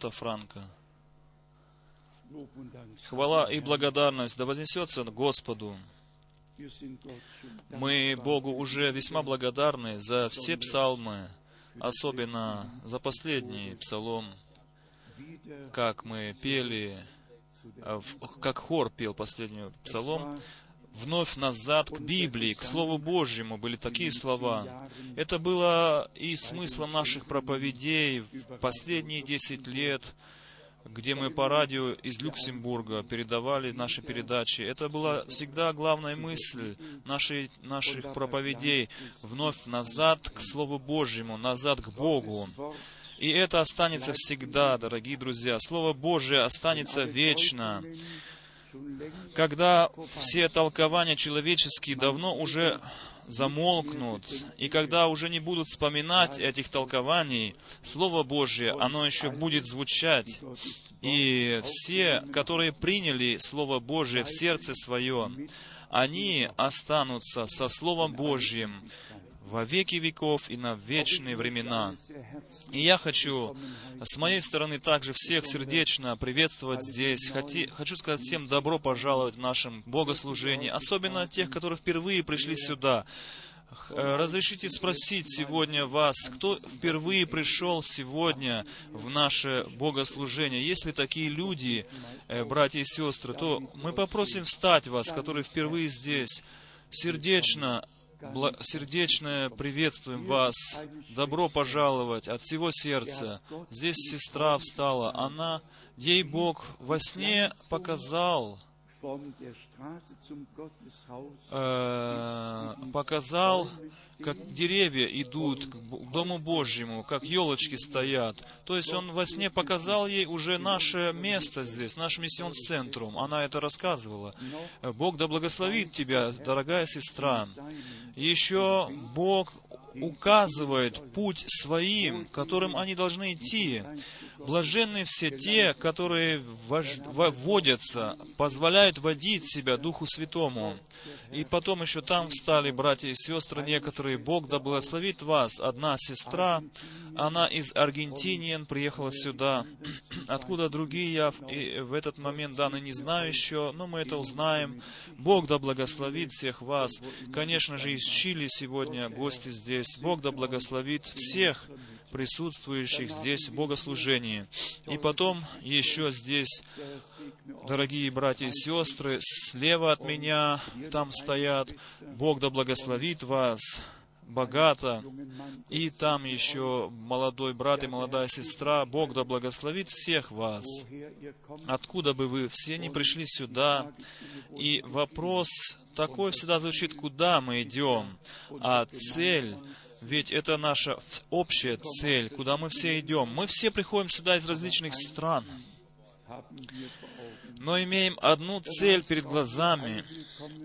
брата Франка. Хвала и благодарность да вознесется Господу. Мы Богу уже весьма благодарны за все псалмы, особенно за последний псалом, как мы пели, а, как хор пел последний псалом, вновь назад к Библии, к Слову Божьему были такие слова. Это было и смыслом наших проповедей в последние десять лет, где мы по радио из Люксембурга передавали наши передачи. Это была всегда главная мысль нашей, наших проповедей. Вновь назад к Слову Божьему, назад к Богу. И это останется всегда, дорогие друзья. Слово Божие останется вечно. Когда все толкования человеческие давно уже замолкнут, и когда уже не будут вспоминать этих толкований, Слово Божье, оно еще будет звучать. И все, которые приняли Слово Божье в сердце свое, они останутся со Словом Божьим во веки веков и на вечные времена. И я хочу с моей стороны также всех сердечно приветствовать здесь. Хочу сказать всем добро пожаловать в нашем богослужении, особенно тех, которые впервые пришли сюда. Э, разрешите спросить сегодня вас, кто впервые пришел сегодня в наше богослужение? Если такие люди, э, братья и сестры, то мы попросим встать вас, которые впервые здесь, сердечно сердечное приветствуем вас. Добро пожаловать от всего сердца. Здесь сестра встала. Она, ей Бог во сне показал, э, показал, как деревья идут к Дому Божьему, как елочки стоят. То есть Он во сне показал ей уже наше место здесь, наш миссион-центрум. Она это рассказывала. Бог да благословит тебя, дорогая сестра. Еще Бог указывает путь своим, которым они должны идти. Блаженны все те, которые вводятся, позволяют водить себя Духу Святому. И потом еще там встали братья и сестры некоторые. Бог да благословит вас. Одна сестра, она из Аргентинии приехала сюда. Откуда другие, я в этот момент данный не знаю еще, но мы это узнаем. Бог да благословит всех вас. Конечно же, из Чили сегодня гости здесь. Бог да благословит всех присутствующих здесь в богослужении. И потом еще здесь, дорогие братья и сестры, слева от меня там стоят. Бог да благословит вас богато. И там еще молодой брат и молодая сестра. Бог да благословит всех вас. Откуда бы вы все не пришли сюда. И вопрос такой всегда звучит, куда мы идем. А цель ведь это наша общая цель, куда мы все идем. Мы все приходим сюда из различных стран, но имеем одну цель перед глазами.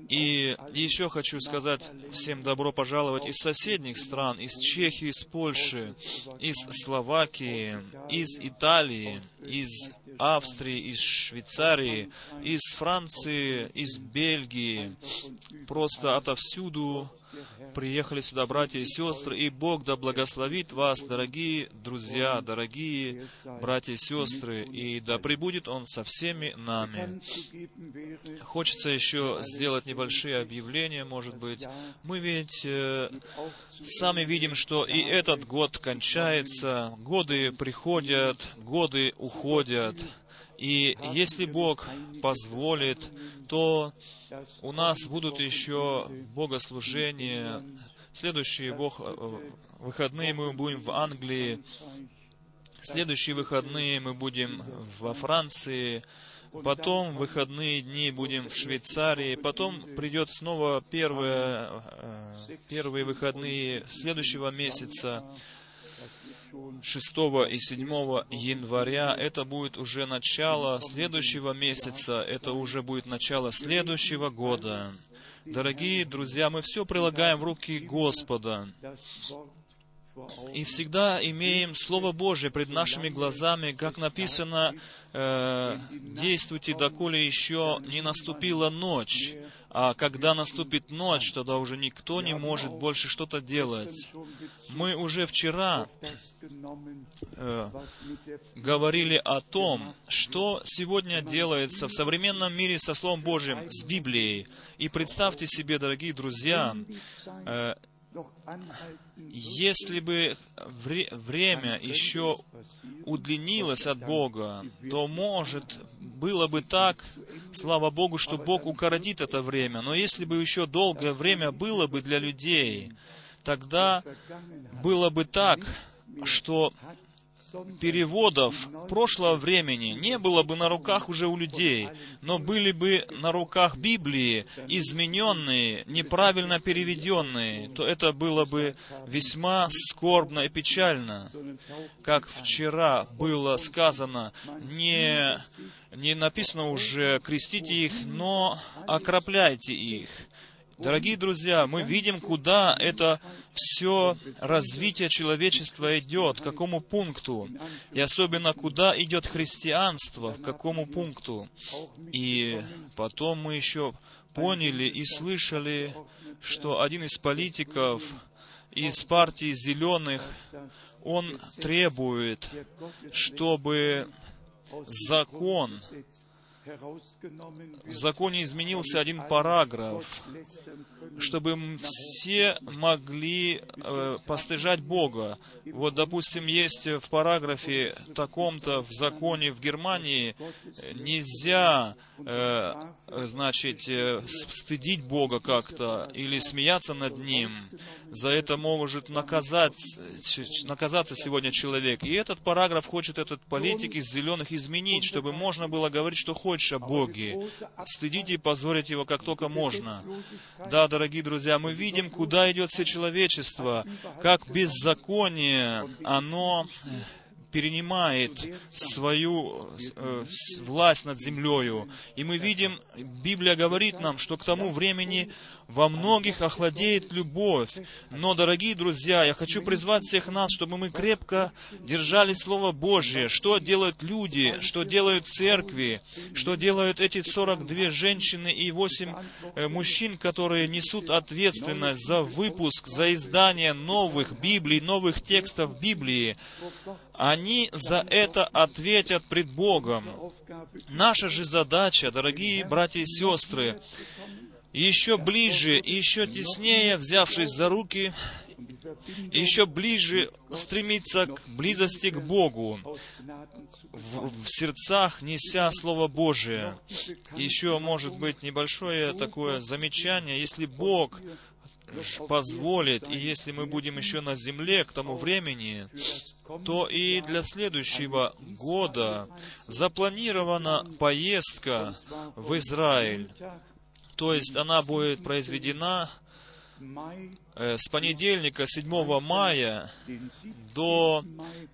И еще хочу сказать всем добро пожаловать из соседних стран, из Чехии, из Польши, из Словакии, из Италии, из Австрии, из Швейцарии, из Франции, из Бельгии, просто отовсюду приехали сюда братья и сестры, и Бог да благословит вас, дорогие друзья, дорогие братья и сестры, и да пребудет Он со всеми нами. Хочется еще сделать небольшие объявления, может быть. Мы ведь э, сами видим, что и этот год кончается, годы приходят, годы уходят, и если Бог позволит, то у нас будут еще богослужения. Следующие бог, выходные мы будем в Англии. Следующие выходные мы будем во Франции. Потом выходные дни будем в Швейцарии. Потом придет снова первые, э, первые выходные следующего месяца. 6 и 7 января. Это будет уже начало следующего месяца, это уже будет начало следующего года. Дорогие друзья, мы все прилагаем в руки Господа. И всегда имеем Слово Божие пред нашими глазами, как написано, э, «Действуйте, доколе еще не наступила ночь». А когда наступит ночь, тогда уже никто не может больше что-то делать. Мы уже вчера э, говорили о том, что сегодня делается в современном мире со Словом Божьим, с Библией. И представьте себе, дорогие друзья, э, если бы вре- время еще удлинилось от Бога, то, может, было бы так, слава Богу, что Бог укоротит это время. Но если бы еще долгое время было бы для людей, тогда было бы так, что переводов прошлого времени не было бы на руках уже у людей, но были бы на руках Библии, измененные, неправильно переведенные, то это было бы весьма скорбно и печально. Как вчера было сказано, не, не написано уже «крестите их», но «окропляйте их». Дорогие друзья, мы видим, куда это все развитие человечества идет, к какому пункту, и особенно куда идет христианство, к какому пункту. И потом мы еще поняли и слышали, что один из политиков из партии зеленых, он требует, чтобы закон в законе изменился один параграф, чтобы все могли э, постыжать Бога. Вот, допустим, есть в параграфе таком-то в законе в Германии нельзя, э, значит, э, стыдить Бога как-то или смеяться над Ним. За это может наказать, наказаться сегодня человек. И этот параграф хочет этот политик из зеленых изменить, чтобы можно было говорить, что хочет больше Боге. Стыдите и позорить Его как только можно. Да, дорогие друзья, мы видим, куда идет все человечество, как беззаконие, оно перенимает свою э, власть над землею. И мы видим, Библия говорит нам, что к тому времени во многих охладеет любовь. Но, дорогие друзья, я хочу призвать всех нас, чтобы мы крепко держали Слово Божье. Что делают люди, что делают церкви, что делают эти 42 женщины и 8 э, мужчин, которые несут ответственность за выпуск, за издание новых Библий, новых текстов Библии. Они за это ответят пред Богом. Наша же задача, дорогие братья и сестры, еще ближе, еще теснее, взявшись за руки, еще ближе стремиться к близости к Богу, в, в сердцах неся Слово Божие. Еще, может быть, небольшое такое замечание, если Бог позволит, и если мы будем еще на земле к тому времени, то и для следующего года запланирована поездка в Израиль. То есть она будет произведена э, с понедельника 7 мая до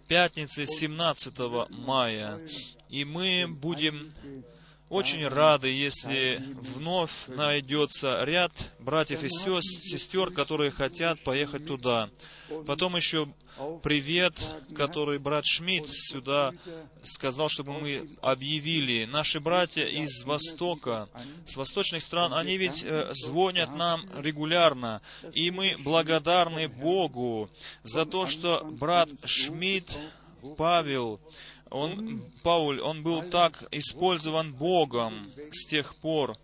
пятницы 17 мая. И мы будем очень рады, если вновь найдется ряд братьев и сестер, которые хотят поехать туда. Потом еще привет, который брат Шмидт сюда сказал, чтобы мы объявили. Наши братья из Востока, с восточных стран, они ведь э, звонят нам регулярно, и мы благодарны Богу за то, что брат Шмидт Павел, он, Пауль, он был так использован Богом с тех пор,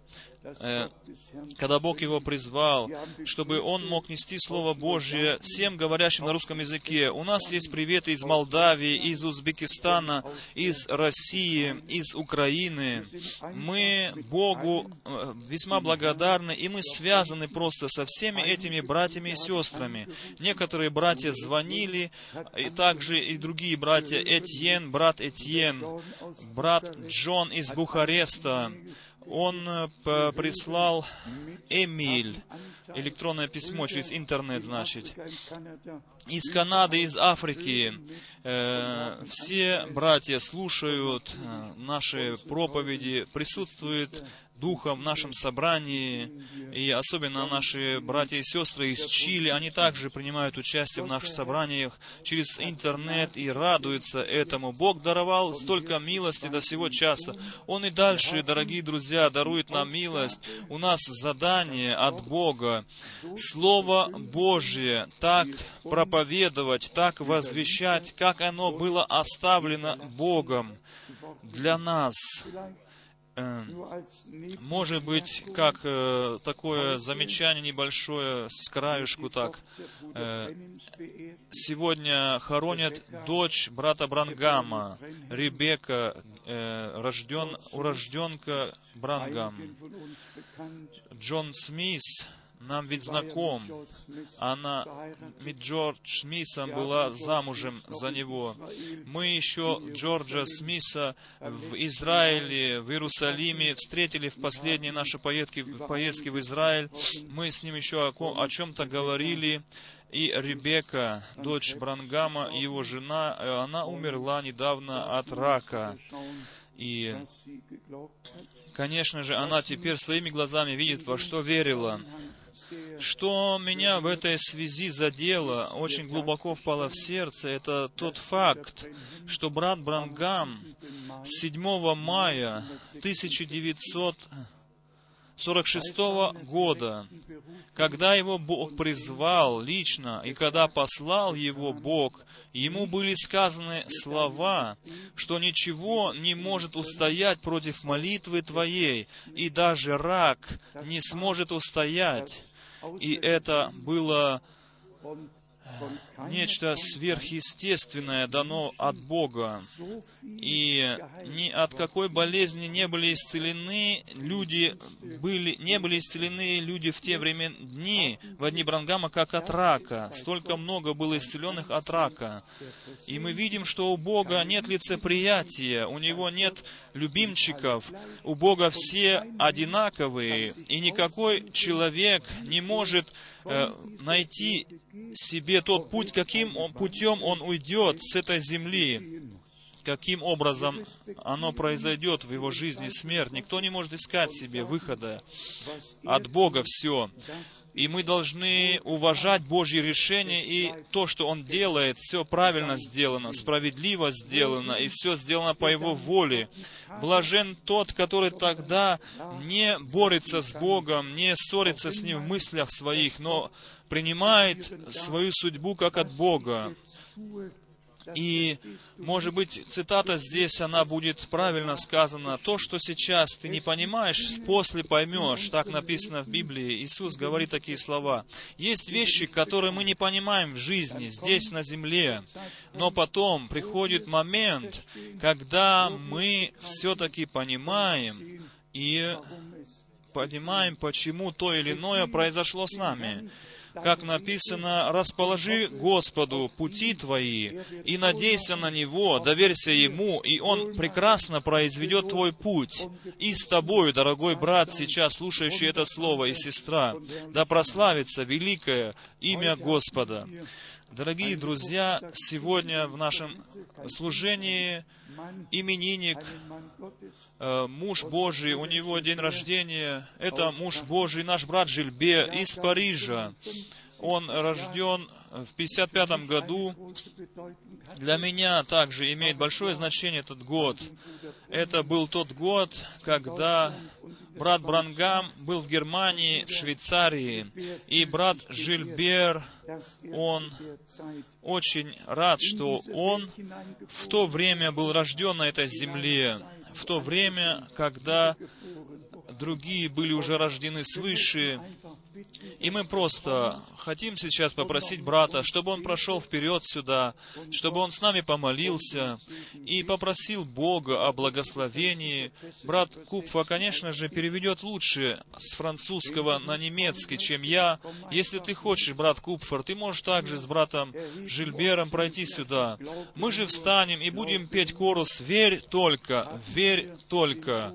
когда Бог его призвал, чтобы он мог нести Слово Божье всем говорящим на русском языке. У нас есть приветы из Молдавии, из Узбекистана, из России, из Украины. Мы Богу э, весьма благодарны, и мы связаны просто со всеми этими братьями и сестрами. Некоторые братья звонили, и также и другие братья, Этьен, брат Этьен, брат Джон из Бухареста, он э, прислал Эмиль, электронное письмо через интернет, значит, из Канады, из Африки. Э, все братья слушают э, наши проповеди, присутствуют Духом в нашем собрании, и особенно наши братья и сестры из Чили, они также принимают участие в наших собраниях через интернет и радуются этому. Бог даровал столько милости до сего часа. Он и дальше, дорогие друзья, дарует нам милость. У нас задание от Бога. Слово Божье так проповедовать, так возвещать, как оно было оставлено Богом для нас. Э, может быть, как э, такое замечание небольшое с краюшку так. Э, сегодня хоронят дочь брата Брангама, Ребека, э, рожден, урожденка Брангам. Джон Смис, нам ведь знаком. Она, Джордж Смиса была замужем за него. Мы еще Джорджа Смиса в Израиле, в Иерусалиме встретили в последние наши поездки, поездки в Израиль. Мы с ним еще о, о чем-то говорили. И Ребека, дочь Брангама, его жена, э, она умерла недавно от рака. И, конечно же, она теперь своими глазами видит, во что верила. Что меня в этой связи задело, очень глубоко впало в сердце, это тот факт, что брат Брангам 7 мая 1946 года, когда его Бог призвал лично, и когда послал его Бог, ему были сказаны слова, что ничего не может устоять против молитвы твоей, и даже рак не сможет устоять. И это было нечто сверхъестественное дано от Бога. И ни от какой болезни не были исцелены люди, были, не были исцелены люди в те времена дни, в дни Брангама, как от рака. Столько много было исцеленных от рака. И мы видим, что у Бога нет лицеприятия, у Него нет любимчиков, у Бога все одинаковые, и никакой человек не может э, найти себе тот путь, каким он, путем он уйдет с этой земли каким образом оно произойдет в его жизни смерть. Никто не может искать себе выхода. От Бога все. И мы должны уважать Божье решение, и то, что Он делает, все правильно сделано, справедливо сделано, и все сделано по Его воле. Блажен тот, который тогда не борется с Богом, не ссорится с Ним в мыслях своих, но принимает свою судьбу как от Бога. И, может быть, цитата здесь, она будет правильно сказана. То, что сейчас ты не понимаешь, после поймешь. Так написано в Библии. Иисус говорит такие слова. Есть вещи, которые мы не понимаем в жизни, здесь, на земле. Но потом приходит момент, когда мы все-таки понимаем и понимаем, почему то или иное произошло с нами как написано, «Расположи Господу пути твои, и надейся на Него, доверься Ему, и Он прекрасно произведет твой путь. И с тобою, дорогой брат, сейчас слушающий это слово, и сестра, да прославится великое имя Господа». Дорогие друзья, сегодня в нашем служении именинник, э, муж Божий, у него день рождения. Это муж Божий, наш брат Жильбе из Парижа. Он рожден в 55 году. Для меня также имеет большое значение этот год. Это был тот год, когда брат Брангам был в Германии, в Швейцарии, и брат Жильбер, он очень рад, что он в то время был рожден на этой земле, в то время, когда другие были уже рождены свыше, и мы просто хотим сейчас попросить брата, чтобы он прошел вперед сюда, чтобы он с нами помолился и попросил Бога о благословении. Брат Купфа, конечно же, переведет лучше с французского на немецкий, чем я. Если ты хочешь, брат Купфер, ты можешь также с братом Жильбером пройти сюда. Мы же встанем и будем петь корус «Верь только, верь только».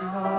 Oh,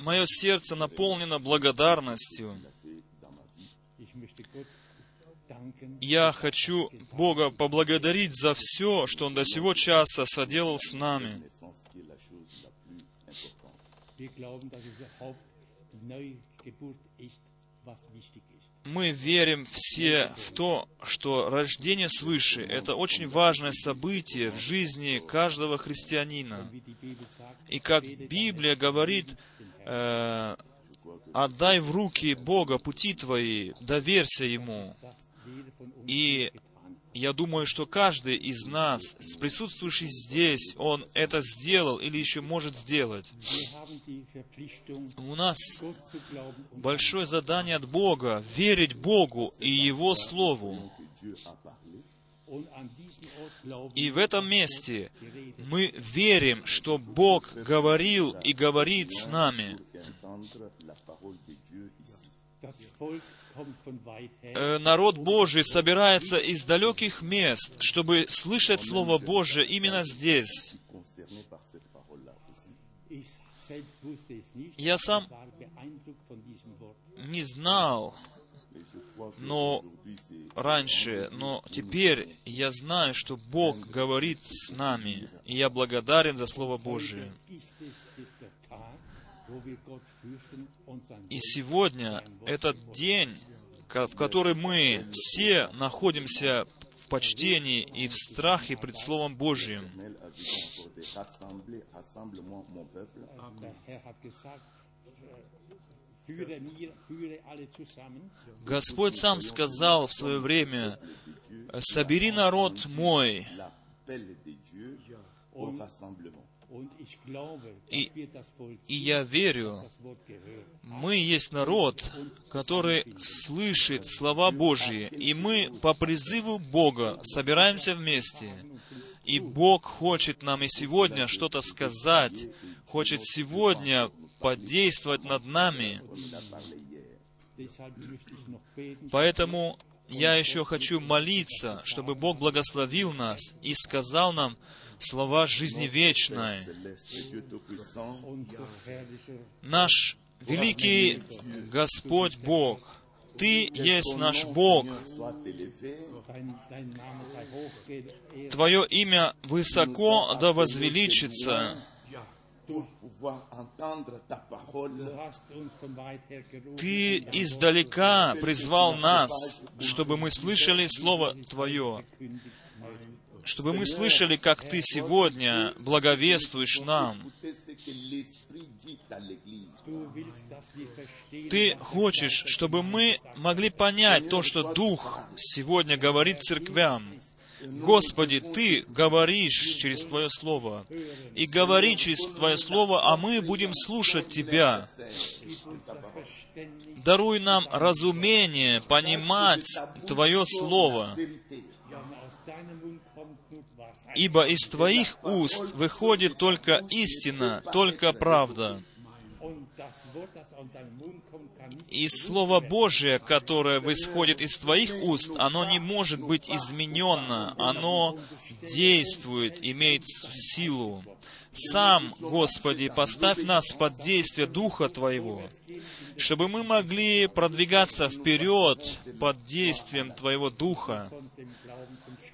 Мое сердце наполнено благодарностью. Я хочу Бога поблагодарить за все, что Он до сего часа соделал с нами. Мы верим все в то, что рождение свыше — это очень важное событие в жизни каждого христианина. И как Библия говорит, э, отдай в руки Бога пути твои, доверься Ему. И я думаю, что каждый из нас, присутствующий здесь, он это сделал или еще может сделать. У нас большое задание от Бога — верить Богу и Его Слову. И в этом месте мы верим, что Бог говорил и говорит с нами. Э, народ Божий собирается из далеких мест, чтобы слышать Слово Божие именно здесь. Я сам не знал, но раньше, но теперь я знаю, что Бог говорит с нами, и я благодарен за Слово Божие. И сегодня этот день, в который мы все находимся в почтении и в страхе пред Словом Божьим. Господь сам сказал в свое время, «Собери народ мой». И, и я верю, мы есть народ, который слышит слова Божьи, и мы по призыву Бога собираемся вместе. И Бог хочет нам и сегодня что-то сказать, хочет сегодня подействовать над нами. Поэтому я еще хочу молиться, чтобы Бог благословил нас и сказал нам, слова жизни вечной. Наш великий Господь Бог, Ты есть наш Бог. Твое имя высоко да возвеличится. Ты издалека призвал нас, чтобы мы слышали Слово Твое чтобы мы слышали, как Ты сегодня благовествуешь нам. Ты хочешь, чтобы мы могли понять то, что Дух сегодня говорит церквям. Господи, Ты говоришь через Твое Слово. И говори через Твое Слово, а мы будем слушать Тебя. Даруй нам разумение, понимать Твое Слово ибо из твоих уст выходит только истина, только правда. И Слово Божие, которое исходит из твоих уст, оно не может быть изменено, оно действует, имеет силу. Сам, Господи, поставь нас под действие Духа Твоего, чтобы мы могли продвигаться вперед под действием Твоего Духа,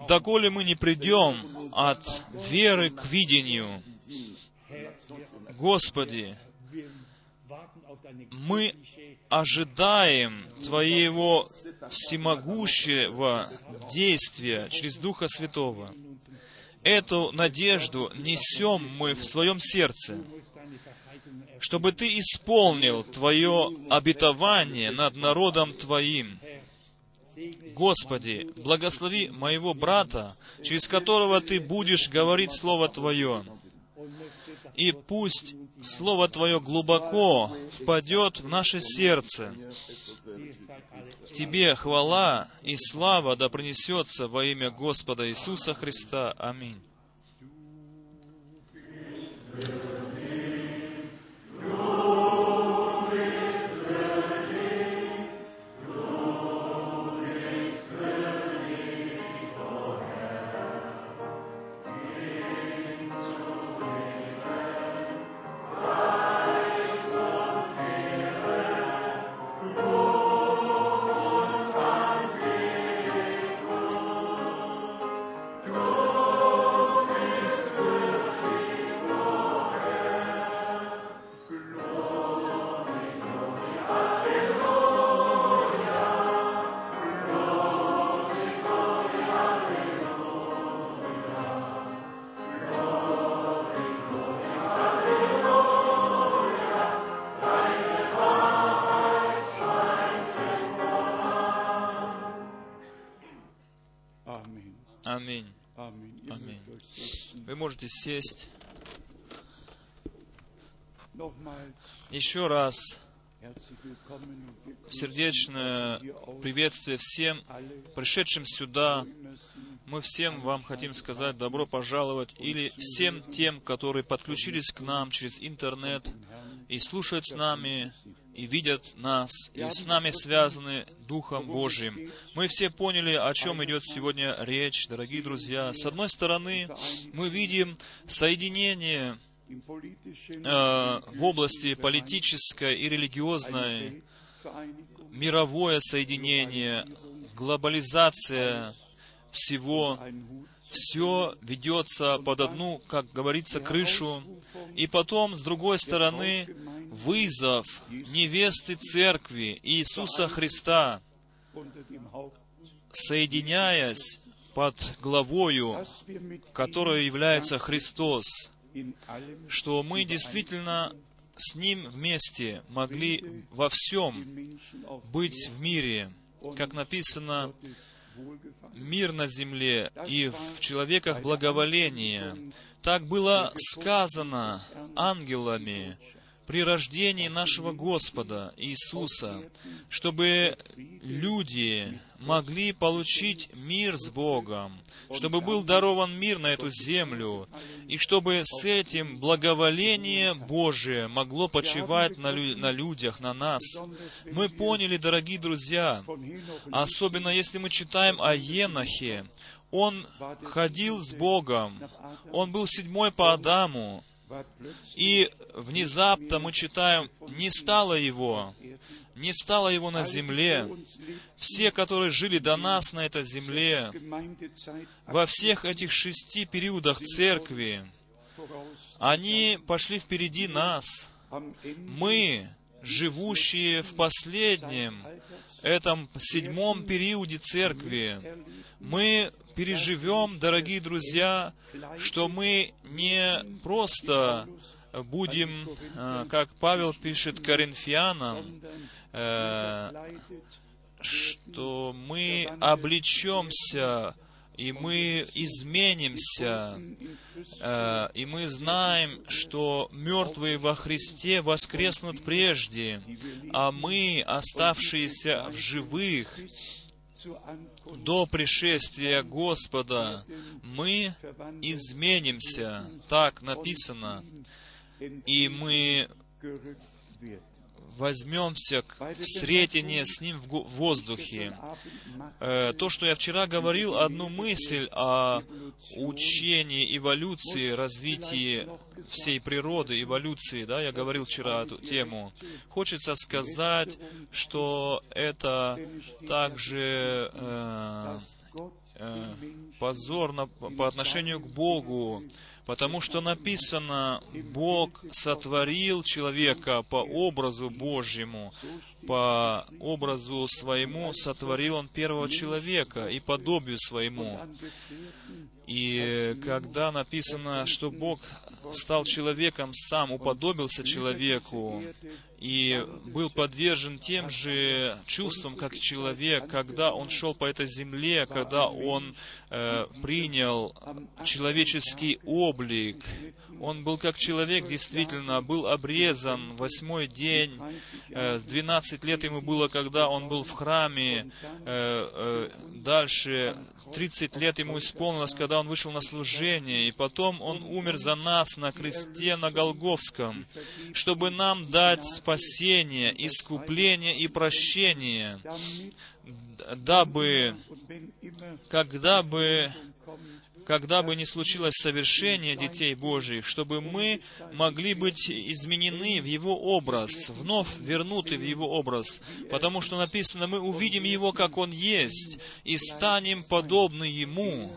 доколе мы не придем от веры к видению. Господи, мы ожидаем Твоего всемогущего действия через Духа Святого. Эту надежду несем мы в своем сердце, чтобы Ты исполнил Твое обетование над народом Твоим. Господи, благослови моего брата, через которого Ты будешь говорить Слово Твое. И пусть Слово Твое глубоко впадет в наше сердце. Тебе хвала и слава да принесется во имя Господа Иисуса Христа. Аминь. Можете сесть. Еще раз сердечное приветствие всем пришедшим сюда. Мы всем вам хотим сказать добро пожаловать, или всем тем, которые подключились к нам через интернет и слушают с нами, и видят нас, и с нами связаны Духом Божьим. Мы все поняли, о чем идет сегодня речь, дорогие друзья. С одной стороны, мы видим соединение Э, в области политической и религиозной, мировое соединение, глобализация всего, все ведется под одну, как говорится, крышу. И потом, с другой стороны, вызов невесты Церкви Иисуса Христа, соединяясь под главою, которая является Христос, что мы действительно с Ним вместе могли во всем быть в мире, как написано, мир на земле и в человеках благоволение. Так было сказано ангелами при рождении нашего Господа Иисуса, чтобы люди могли получить мир с Богом, чтобы был дарован мир на эту землю, и чтобы с этим благоволение Божие могло почивать на, лю- на людях, на нас. Мы поняли, дорогие друзья, особенно если мы читаем о Енохе, он ходил с Богом, он был седьмой по Адаму, и внезапно мы читаем, не стало его, не стало его на земле. Все, которые жили до нас на этой земле, во всех этих шести периодах церкви, они пошли впереди нас. Мы, живущие в последнем, этом седьмом периоде церкви, мы переживем, дорогие друзья, что мы не просто будем, э, как Павел пишет Коринфянам, э, что мы облечемся и мы изменимся, э, и мы знаем, что мертвые во Христе воскреснут прежде, а мы, оставшиеся в живых, до пришествия Господа мы изменимся, так написано, и мы возьмемся в сретение с Ним в воздухе. Э, то, что я вчера говорил, одну мысль о учении эволюции, развитии всей природы, эволюции, да, я говорил вчера эту тему. Хочется сказать, что это также э, э, позорно по отношению к Богу, Потому что написано, Бог сотворил человека по образу Божьему, по образу своему сотворил Он первого человека и подобию своему. И когда написано, что Бог стал человеком сам, уподобился человеку и был подвержен тем же чувствам, как человек, когда он шел по этой земле, когда он э, принял человеческий облик. Он был как человек, действительно, был обрезан. Восьмой день, э, 12 лет ему было, когда он был в храме, э, э, дальше 30 лет ему исполнилось, когда он вышел на служение, и потом он умер за нас на кресте на Голговском, чтобы нам дать спасение, искупление и прощение, дабы, когда бы когда бы ни случилось совершение детей Божьих, чтобы мы могли быть изменены в Его образ, вновь вернуты в Его образ, потому что написано, мы увидим Его, как Он есть, и станем подобны Ему.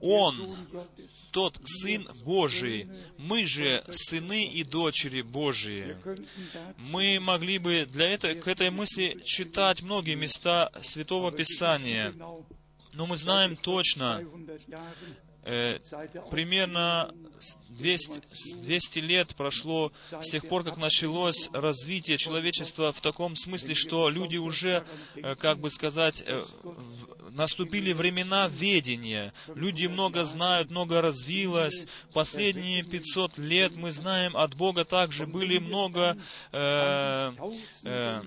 Он, тот Сын Божий, мы же сыны и дочери Божии. Мы могли бы для этой, к этой мысли читать многие места Святого Писания, но мы знаем точно, Э, примерно 200, 200 лет прошло с тех пор, как началось развитие человечества в таком смысле, что люди уже, э, как бы сказать, э, наступили времена ведения. Люди много знают, много развилось. Последние 500 лет мы знаем от Бога также были много э, э,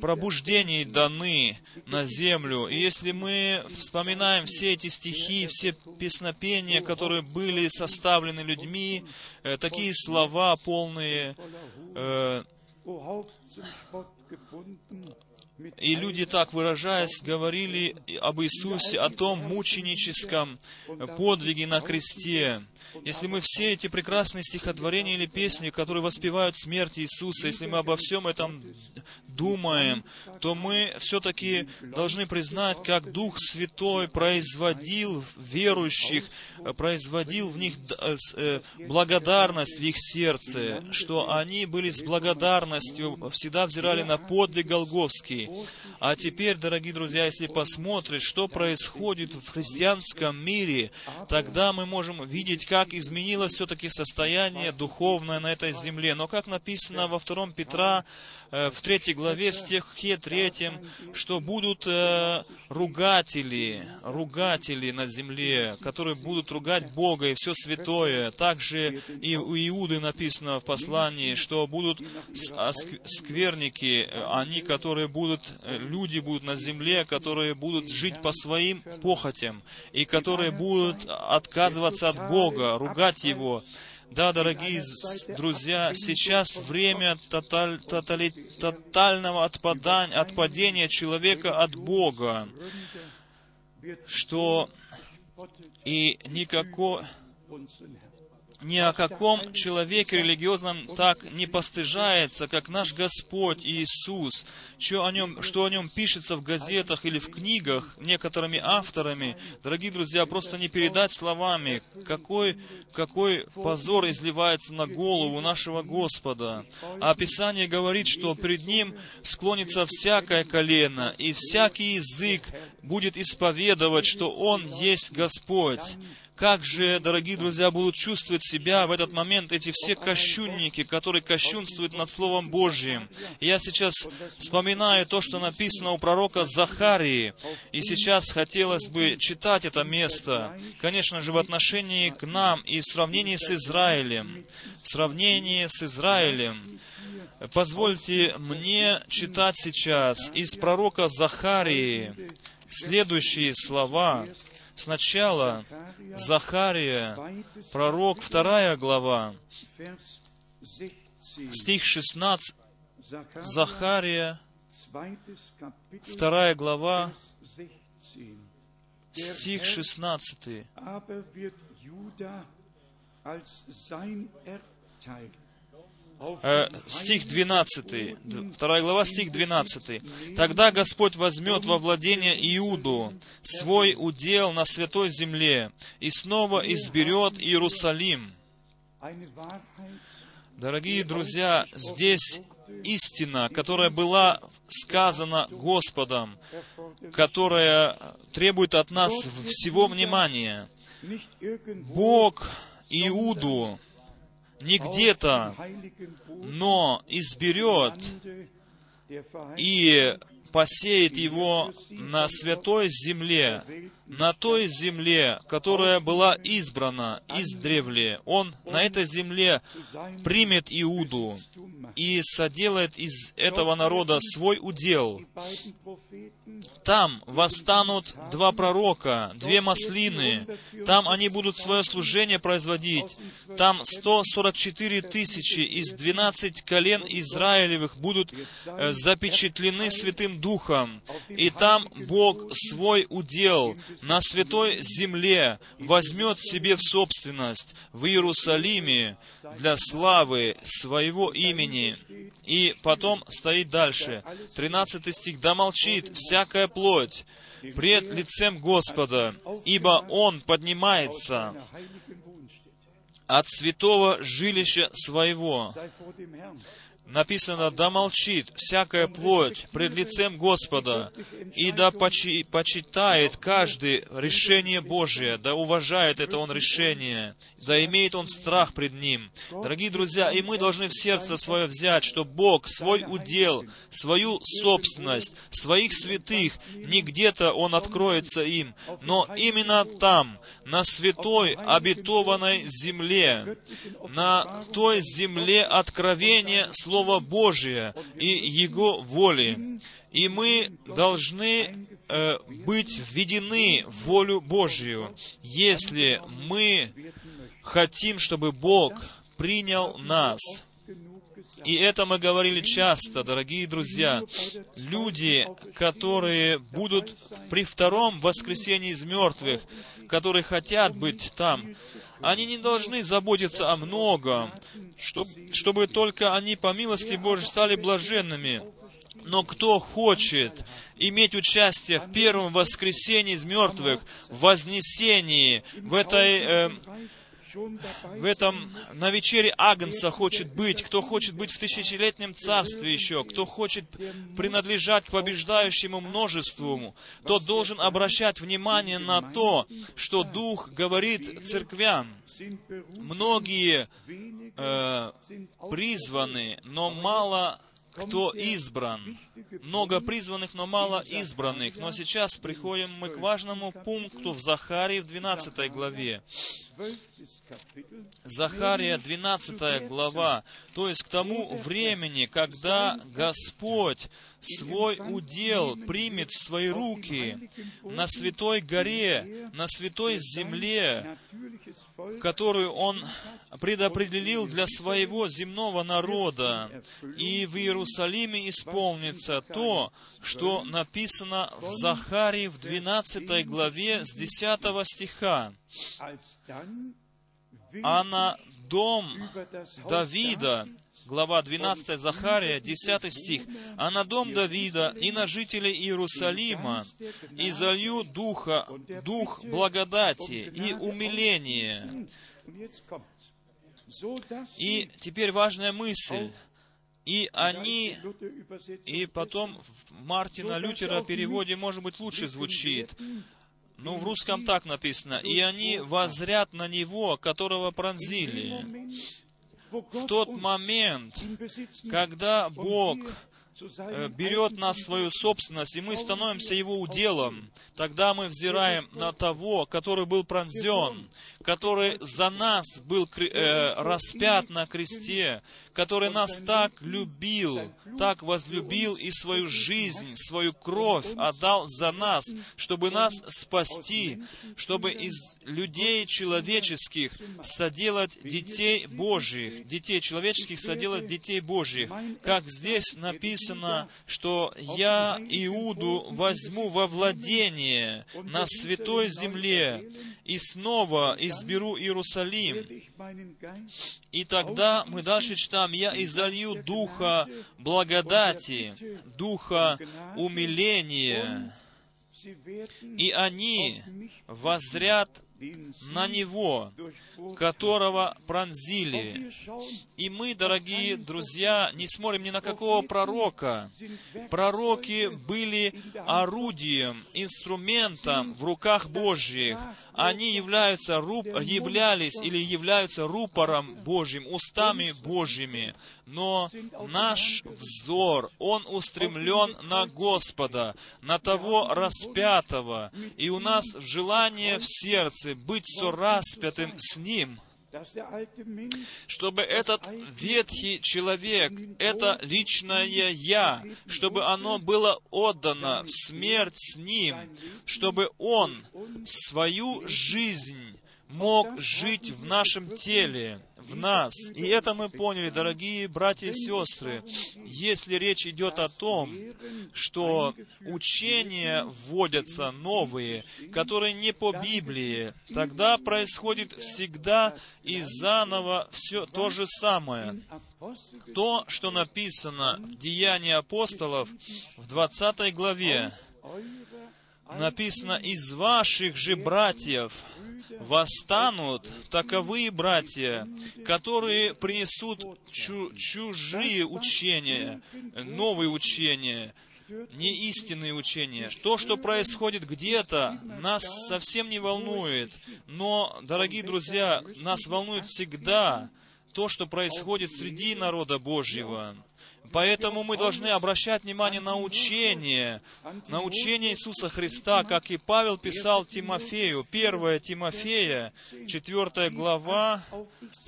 пробуждений даны на землю. И если мы вспоминаем все эти стихи, все песнопения, которые были составлены людьми, э, такие слова полные э, и люди, так выражаясь, говорили об Иисусе, о том мученическом подвиге на кресте. Если мы все эти прекрасные стихотворения или песни, которые воспевают смерть Иисуса, если мы обо всем этом думаем, то мы все-таки должны признать, как Дух Святой производил верующих, производил в них э, э, благодарность в их сердце, что они были с благодарностью, всегда взирали на подвиг Голговский. А теперь, дорогие друзья, если посмотреть, что происходит в христианском мире, тогда мы можем видеть, как изменилось все-таки состояние духовное на этой земле. Но как написано во втором Петра, Э, в третьей главе, в стихе третьем, что будут э, ругатели, ругатели на земле, которые будут ругать Бога и все святое. Также и у Иуды написано в послании, что будут а, скверники, они, которые будут, э, люди будут на земле, которые будут жить по своим похотям, и которые будут отказываться от Бога, ругать Его, да, дорогие друзья, сейчас время тоталь, тотали, тотального отпадания, отпадения человека от Бога, что и никакого ни о каком человеке религиозном так не постыжается, как наш Господь Иисус, что о нем, что о нем пишется в газетах или в книгах некоторыми авторами. Дорогие друзья, просто не передать словами, какой, какой позор изливается на голову нашего Господа. А Писание говорит, что пред Ним склонится всякое колено, и всякий язык будет исповедовать, что Он есть Господь. Как же, дорогие друзья, будут чувствовать себя в этот момент эти все кощунники, которые кощунствуют над Словом Божьим? Я сейчас вспоминаю то, что написано у пророка Захарии, и сейчас хотелось бы читать это место, конечно же, в отношении к нам и в сравнении с Израилем. В сравнении с Израилем. Позвольте мне читать сейчас из пророка Захарии следующие слова, Сначала Захария, пророк, вторая глава, стих 16, Захария, вторая глава, стих 16 э, стих 12, 2 глава, стих 12. «Тогда Господь возьмет во владение Иуду свой удел на святой земле и снова изберет Иерусалим». Дорогие друзья, здесь истина, которая была сказана Господом, которая требует от нас всего внимания. Бог Иуду не где-то, но изберет и посеет его на святой земле, на той земле, которая была избрана издревле. Он на этой земле примет Иуду и соделает из этого народа свой удел. Там восстанут два пророка, две маслины. Там они будут свое служение производить. Там 144 тысячи из 12 колен Израилевых будут э, запечатлены Святым Духом. И там Бог свой удел на святой земле возьмет себе в собственность в Иерусалиме для славы своего имени. И потом стоит дальше, 13 стих, «Да молчит всякая плоть пред лицем Господа, ибо Он поднимается от святого жилища своего». Написано, да молчит всякая плоть пред лицем Господа, и да почи, почитает каждый решение Божие, да уважает это он решение, да имеет он страх пред ним. Дорогие друзья, и мы должны в сердце свое взять, что Бог свой удел, свою собственность, своих святых, не где-то Он откроется им, но именно там, на святой обетованной земле, на той земле откровения Слова Божия и Его воли. И мы должны э, быть введены в волю Божию, если мы хотим, чтобы Бог принял нас. И это мы говорили часто, дорогие друзья. Люди, которые будут при втором воскресении из мертвых, которые хотят быть там, они не должны заботиться о многом, чтобы только они по милости Божьей стали блаженными. Но кто хочет иметь участие в первом воскресении из мертвых, в вознесении, в этой э, в этом, на вечере Агнца хочет быть, кто хочет быть в тысячелетнем царстве еще, кто хочет принадлежать к побеждающему множеству, тот должен обращать внимание на то, что Дух говорит церквям. Многие э, призваны, но мало кто избран. Много призванных, но мало избранных. Но сейчас приходим мы к важному пункту в Захарии в 12 главе. Захария 12 глава, то есть к тому времени, когда Господь свой удел примет в свои руки на святой горе, на святой земле, которую Он предопределил для своего земного народа. И в Иерусалиме исполнится то, что написано в Захарии в 12 главе с 10 стиха а на дом Давида, глава 12 Захария, 10 стих, «А на дом Давида и на жителей Иерусалима и залью духа, дух благодати и умиления». И теперь важная мысль. И они, и потом в Мартина Лютера переводе, может быть, лучше звучит. Ну, в русском так написано. «И они возрят на него, которого пронзили». В тот момент, когда Бог Э, берет нас в свою собственность, и мы становимся Его уделом, тогда мы взираем на того, который был пронзен, который за нас был э, распят на кресте, который нас так любил, так возлюбил и свою жизнь, свою кровь отдал за нас, чтобы нас спасти, чтобы из людей человеческих соделать детей Божьих, детей человеческих соделать детей Божьих. Как здесь написано, что «Я Иуду возьму во владение на святой земле, и снова изберу Иерусалим». И тогда мы дальше читаем, «Я изолью духа благодати, духа умиления, и они возрят на Него, которого пронзили. И мы, дорогие друзья, не смотрим ни на какого пророка. Пророки были орудием, инструментом в руках Божьих. Они являются, руп, являлись или являются рупором Божьим, устами Божьими но наш взор, он устремлен на Господа, на того распятого, и у нас желание в сердце быть сораспятым с Ним, чтобы этот ветхий человек, это личное «я», чтобы оно было отдано в смерть с ним, чтобы он свою жизнь мог жить в нашем теле, в нас. И это мы поняли, дорогие братья и сестры. Если речь идет о том, что учения вводятся новые, которые не по Библии, тогда происходит всегда и заново все то же самое. То, что написано в Деянии апостолов в 20 главе, написано, «Из ваших же братьев восстанут таковые братья, которые принесут чу- чужие учения, новые учения, не истинные учения. То, что происходит где-то, нас совсем не волнует. Но, дорогие друзья, нас волнует всегда то, что происходит среди народа Божьего. Поэтому мы должны обращать внимание на учение, на учение Иисуса Христа, как и Павел писал Тимофею, 1 Тимофея, 4 глава,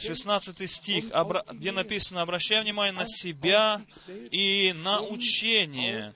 16 стих, где написано, обращай внимание на себя и на учение.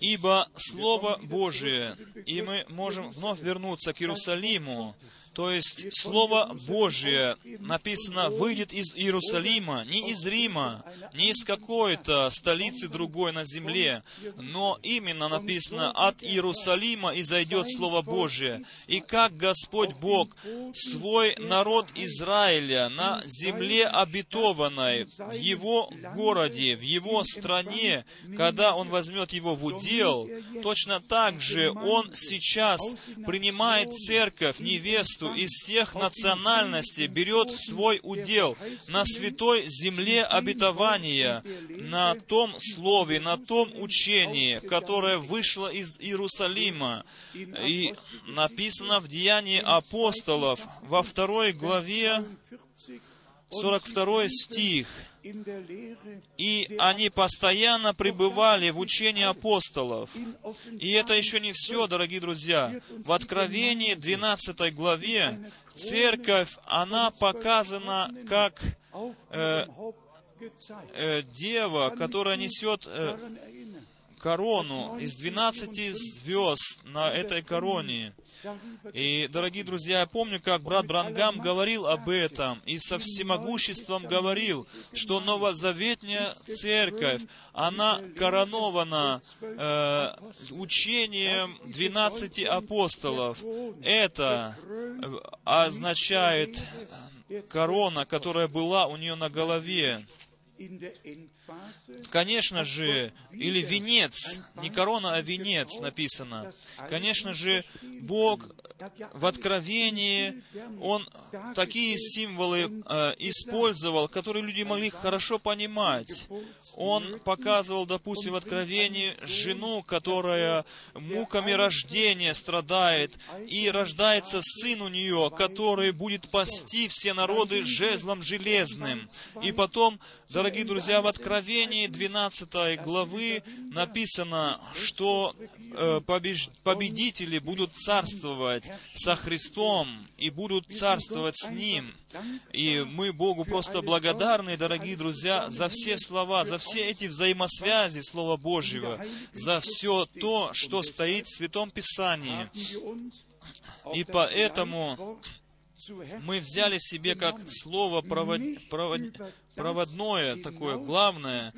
Ибо Слово Божие, и мы можем вновь вернуться к Иерусалиму, то есть Слово Божие написано выйдет из Иерусалима, не из Рима, не из какой-то столицы другой на земле, но именно написано от Иерусалима и зайдет Слово Божие. И как Господь Бог свой народ Израиля на земле обетованной, в его городе, в его стране, когда Он возьмет его в удел, точно так же Он сейчас принимает церковь, невесту, невесту из всех национальностей берет в свой удел на святой земле обетования, на том слове, на том учении, которое вышло из Иерусалима. И написано в Деянии апостолов во второй главе, 42 стих. И они постоянно пребывали в учении апостолов. И это еще не все, дорогие друзья. В Откровении 12 главе церковь, она показана как э, э, дева, которая несет э, корону из 12 звезд на этой короне. И, дорогие друзья, я помню, как брат Брангам говорил об этом и со всемогуществом говорил, что новозаветная церковь, она коронована э, учением 12 апостолов. Это означает корона, которая была у нее на голове. Конечно же, или венец, не корона, а венец написано. Конечно же, Бог в Откровении, Он такие символы э, использовал, которые люди могли хорошо понимать. Он показывал, допустим, в Откровении жену, которая муками рождения страдает, и рождается сын у нее, который будет пасти все народы жезлом железным. И потом, дорогие друзья, в Откровении 12 главы написано, что э, победители будут царствовать со Христом и будут царствовать с Ним. И мы Богу просто благодарны, дорогие друзья, за все слова, за все эти взаимосвязи Слова Божьего, за все то, что стоит в Святом Писании. И поэтому мы взяли себе как слово провод... Провод... проводное, такое главное,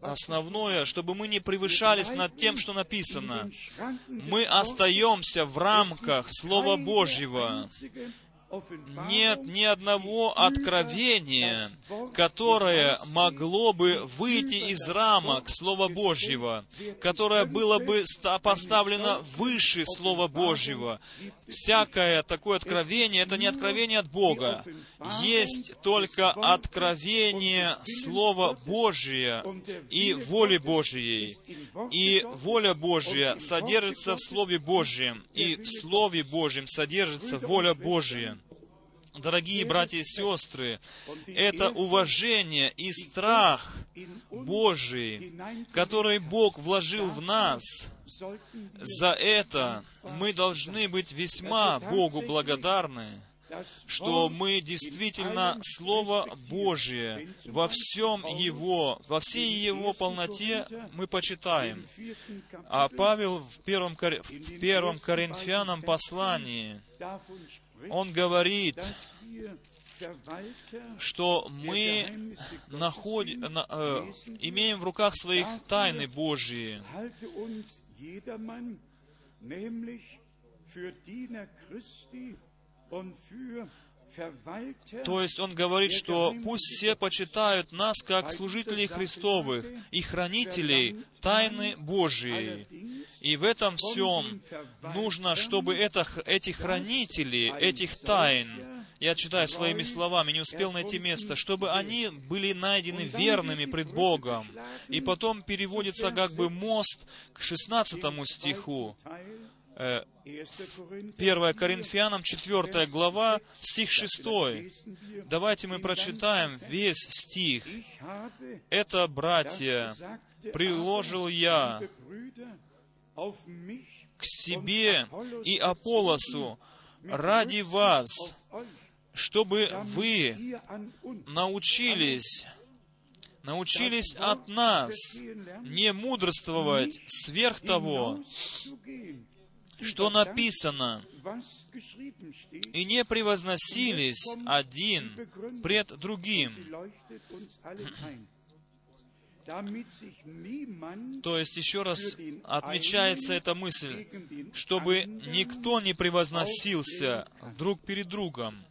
основное, чтобы мы не превышались над тем, что написано. Мы остаемся в рамках Слова Божьего нет ни одного откровения, которое могло бы выйти из рамок Слова Божьего, которое было бы поставлено выше Слова Божьего. Всякое такое откровение — это не откровение от Бога. Есть только откровение Слова Божия и воли Божьей. И воля Божья содержится в Слове Божьем, и в Слове Божьем содержится воля Божья. Дорогие братья и сестры, это уважение и страх Божий, который Бог вложил в нас, за это мы должны быть весьма Богу благодарны, что мы действительно Слово Божие во всем Его, во всей Его полноте мы почитаем. А Павел в первом, в первом Коринфянам послании, он говорит, что мы находим, на, э, имеем в руках своих тайны Божьи. То есть он говорит, что пусть все почитают нас как служителей Христовых и хранителей тайны Божией. И в этом всем нужно, чтобы это, эти хранители этих тайн, я читаю своими словами, не успел найти место, чтобы они были найдены верными пред Богом. И потом переводится как бы мост к 16 стиху. 1 э, Коринфянам 4 глава, стих 6. Давайте мы прочитаем весь стих. Это, братья, приложил я к себе и Аполосу ради вас, чтобы вы научились научились от нас не мудрствовать сверх того, что написано, и не превозносились один пред другим. То есть, еще раз отмечается эта мысль, чтобы никто не превозносился друг перед другом.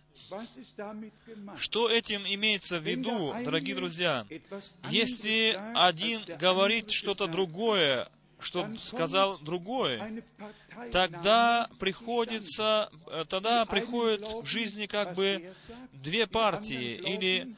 Что этим имеется в виду, дорогие друзья? Если один говорит что-то другое, что сказал другое, тогда приходится, э, тогда приходит к жизни как бы две партии или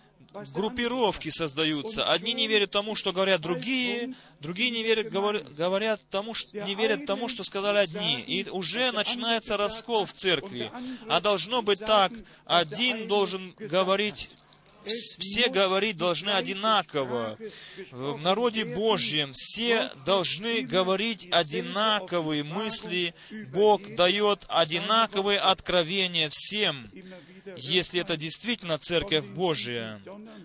группировки создаются. Одни не верят тому, что говорят другие, другие не верят, говорят тому, что, не верят тому, что сказали одни. И уже начинается раскол в церкви. А должно быть так, один должен говорить все говорить должны одинаково. В народе Божьем все должны говорить одинаковые мысли. Бог дает одинаковые откровения всем, если это действительно Церковь Божия.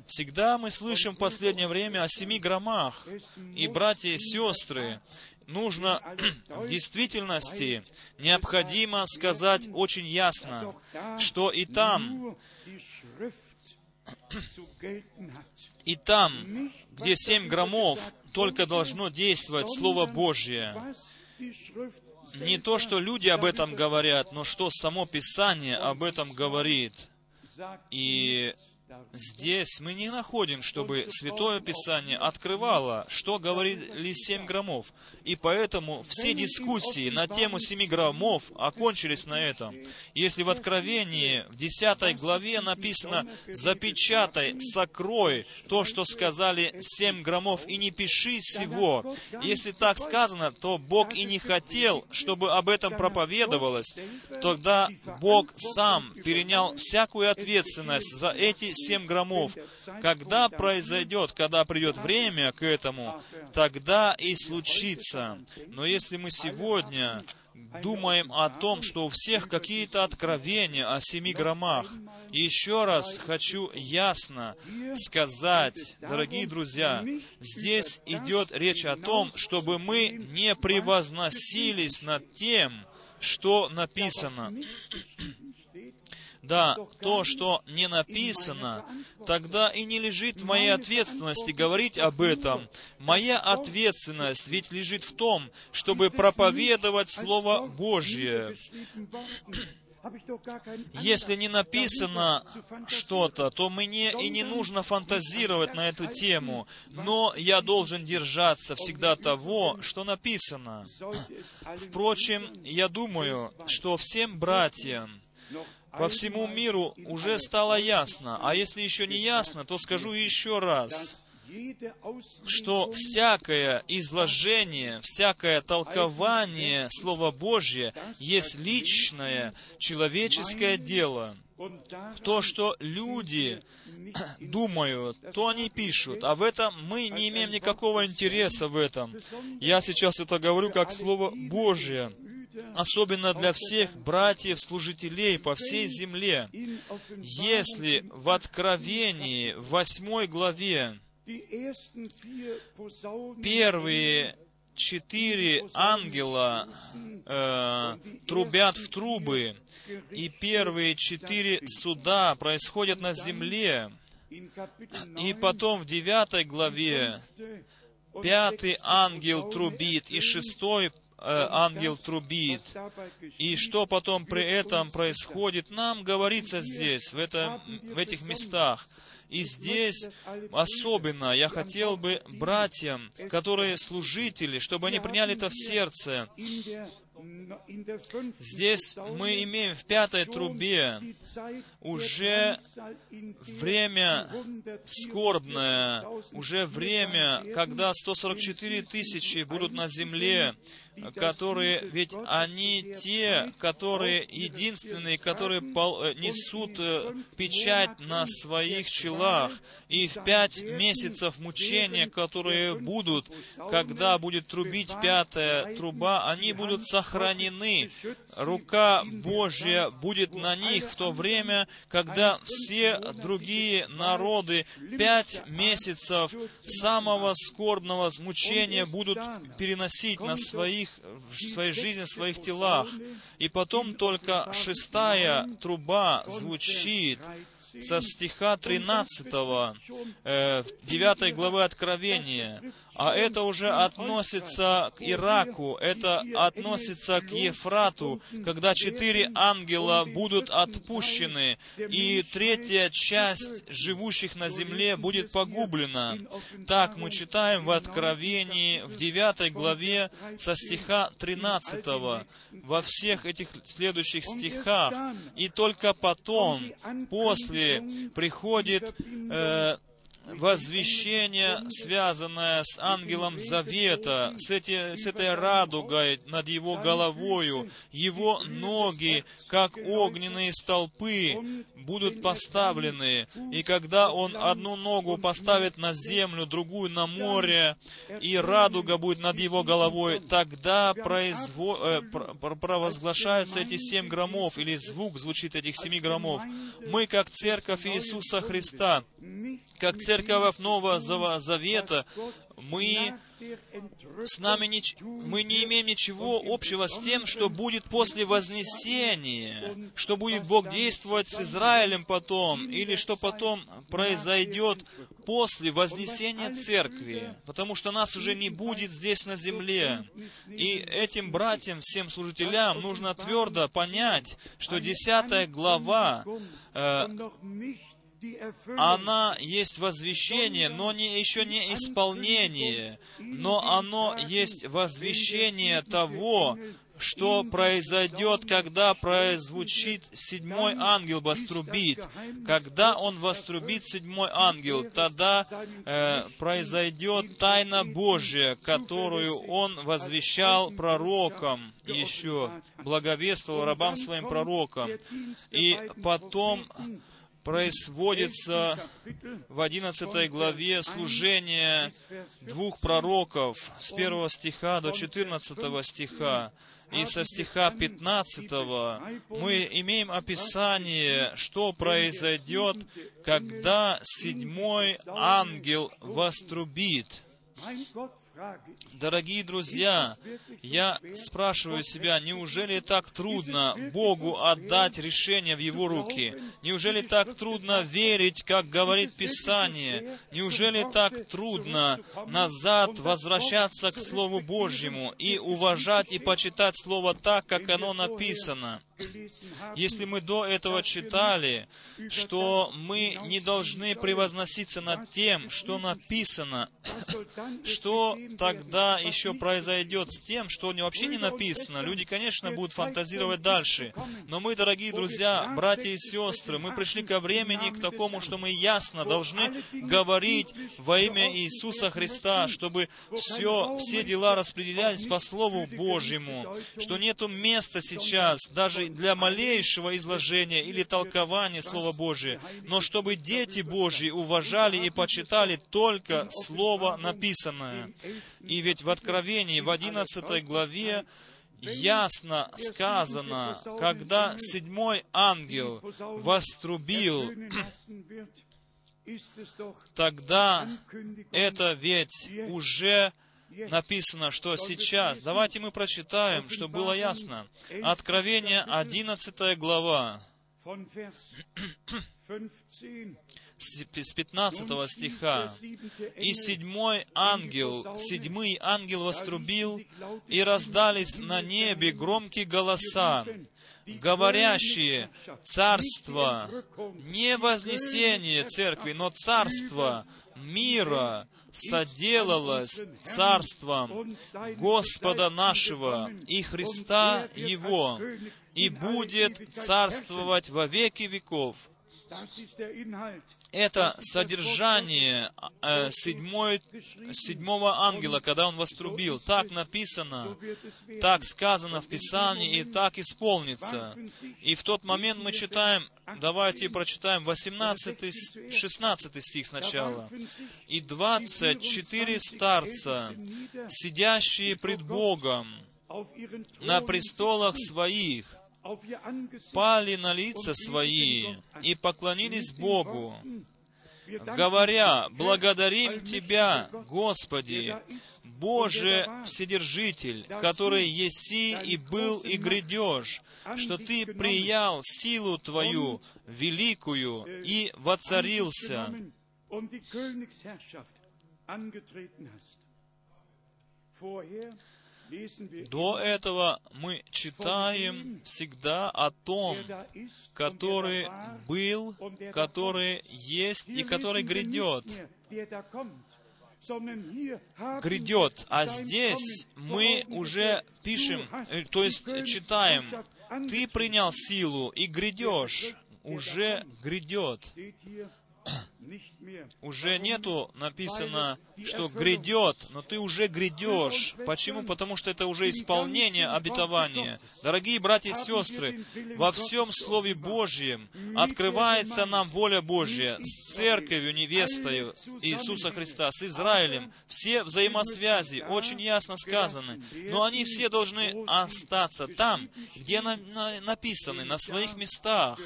Всегда мы слышим в последнее время о семи громах. И, братья и сестры, нужно в действительности необходимо сказать очень ясно, что и там и там, где семь громов, только должно действовать Слово Божье. Не то, что люди об этом говорят, но что само Писание об этом говорит. И Здесь мы не находим, чтобы Святое Писание открывало, что говорили семь громов. И поэтому все дискуссии на тему семи громов окончились на этом. Если в Откровении, в десятой главе написано «Запечатай, сокрой то, что сказали семь громов, и не пиши всего». Если так сказано, то Бог и не хотел, чтобы об этом проповедовалось. Тогда Бог сам перенял всякую ответственность за эти семь громов. Когда произойдет, когда придет время к этому, тогда и случится. Но если мы сегодня думаем о том, что у всех какие-то откровения о семи громах. еще раз хочу ясно сказать, дорогие друзья, здесь идет речь о том, чтобы мы не превозносились над тем, что написано. Да, то, что не написано, тогда и не лежит в моей ответственности говорить об этом. Моя ответственность ведь лежит в том, чтобы проповедовать Слово Божье. Если не написано что-то, то мне и не нужно фантазировать на эту тему, но я должен держаться всегда того, что написано. Впрочем, я думаю, что всем братьям, по всему миру уже стало ясно, а если еще не ясно, то скажу еще раз, что всякое изложение, всякое толкование Слова Божье есть личное человеческое дело. То, что люди думают, то они пишут, а в этом мы не имеем никакого интереса в этом. Я сейчас это говорю как Слово Божье особенно для всех братьев-служителей по всей земле. Если в Откровении, в восьмой главе, первые четыре ангела э, трубят в трубы, и первые четыре суда происходят на земле, и потом в девятой главе пятый ангел трубит, и шестой ангел трубит. И что потом при этом происходит, нам говорится здесь, в, этом, в этих местах. И здесь особенно я хотел бы братьям, которые служители, чтобы они приняли это в сердце. Здесь мы имеем в пятой трубе уже время скорбное, уже время, когда 144 тысячи будут на земле, которые, ведь они те, которые единственные, которые э, несут э, печать на своих челах. И в пять месяцев мучения, которые будут, когда будет трубить пятая труба, они будут сохранены. Рука Божья будет на них в то время, когда все другие народы пять месяцев самого скорбного мучения будут переносить на своих, в своей жизни, в своих телах. И потом только шестая труба звучит, со стиха 13, э, 9 главы Откровения. А это уже относится к Ираку, это относится к Ефрату, когда четыре ангела будут отпущены, и третья часть живущих на земле будет погублена. Так мы читаем в Откровении, в 9 главе, со стиха 13, во всех этих следующих стихах. И только потом, после, приходит э, возвещение, связанное с ангелом Завета, с, эти, с этой радугой над его головою, его ноги, как огненные столпы, будут поставлены. И когда он одну ногу поставит на землю, другую на море, и радуга будет над его головой, тогда произво... э, провозглашаются эти семь громов, или звук звучит этих семи громов. Мы, как церковь Иисуса Христа, как церковь Нового Завета, мы с нами не, мы не имеем ничего общего с тем, что будет после Вознесения, что будет Бог действовать с Израилем потом, или что потом произойдет после Вознесения Церкви, потому что нас уже не будет здесь на земле. И этим братьям, всем служителям нужно твердо понять, что десятая глава э, она есть возвещение, но не, еще не исполнение, но оно есть возвещение того, что произойдет, когда прозвучит седьмой ангел вострубит. Когда он вострубит седьмой ангел, тогда э, произойдет тайна Божья, которую он возвещал пророкам еще, благовествовал рабам своим пророкам. И потом производится в 11 главе служение двух пророков с 1 стиха до 14 стиха. И со стиха 15 мы имеем описание, что произойдет, когда седьмой ангел вострубит. Дорогие друзья, я спрашиваю себя, неужели так трудно Богу отдать решение в Его руки? Неужели так трудно верить, как говорит Писание? Неужели так трудно назад возвращаться к Слову Божьему и уважать и почитать Слово так, как оно написано? Если мы до этого читали, что мы не должны превозноситься над тем, что написано, что тогда еще произойдет с тем, что вообще не написано? Люди, конечно, будут фантазировать дальше. Но мы, дорогие друзья, братья и сестры, мы пришли ко времени к такому, что мы ясно должны говорить во имя Иисуса Христа, чтобы все, все дела распределялись по Слову Божьему, что нету места сейчас даже для малейшего изложения или толкования Слова Божия, но чтобы дети Божьи уважали и почитали только Слово написанное. И ведь в Откровении, в 11 главе, ясно сказано, когда седьмой ангел вострубил, тогда это ведь уже написано, что сейчас, давайте мы прочитаем, чтобы было ясно. Откровение 11 глава, с 15 стиха. «И седьмой ангел, седьмый ангел вострубил, и раздались на небе громкие голоса, говорящие царство, не вознесение церкви, но царство мира соделалось царством Господа нашего и Христа Его, и будет царствовать во веки веков. Это содержание э, седьмой, седьмого ангела, когда он вострубил. Так написано, так сказано в Писании, и так исполнится. И в тот момент мы читаем, давайте прочитаем 18, 16 стих сначала. «И двадцать четыре старца, сидящие пред Богом на престолах своих, пали на лица свои и поклонились Богу, говоря, «Благодарим Тебя, Господи, Боже Вседержитель, который еси и был и грядешь, что Ты приял силу Твою великую и воцарился». До этого мы читаем всегда о том, который был, который есть и который грядет. Грядет. А здесь мы уже пишем, э, то есть читаем, ты принял силу и грядешь, уже грядет уже нету написано, что грядет, но ты уже грядешь. Почему? Потому что это уже исполнение обетования. Дорогие братья и сестры, во всем Слове Божьем открывается нам воля Божья с церковью, невестой Иисуса Христа, с Израилем. Все взаимосвязи очень ясно сказаны, но они все должны остаться там, где на, на, написаны, на своих местах,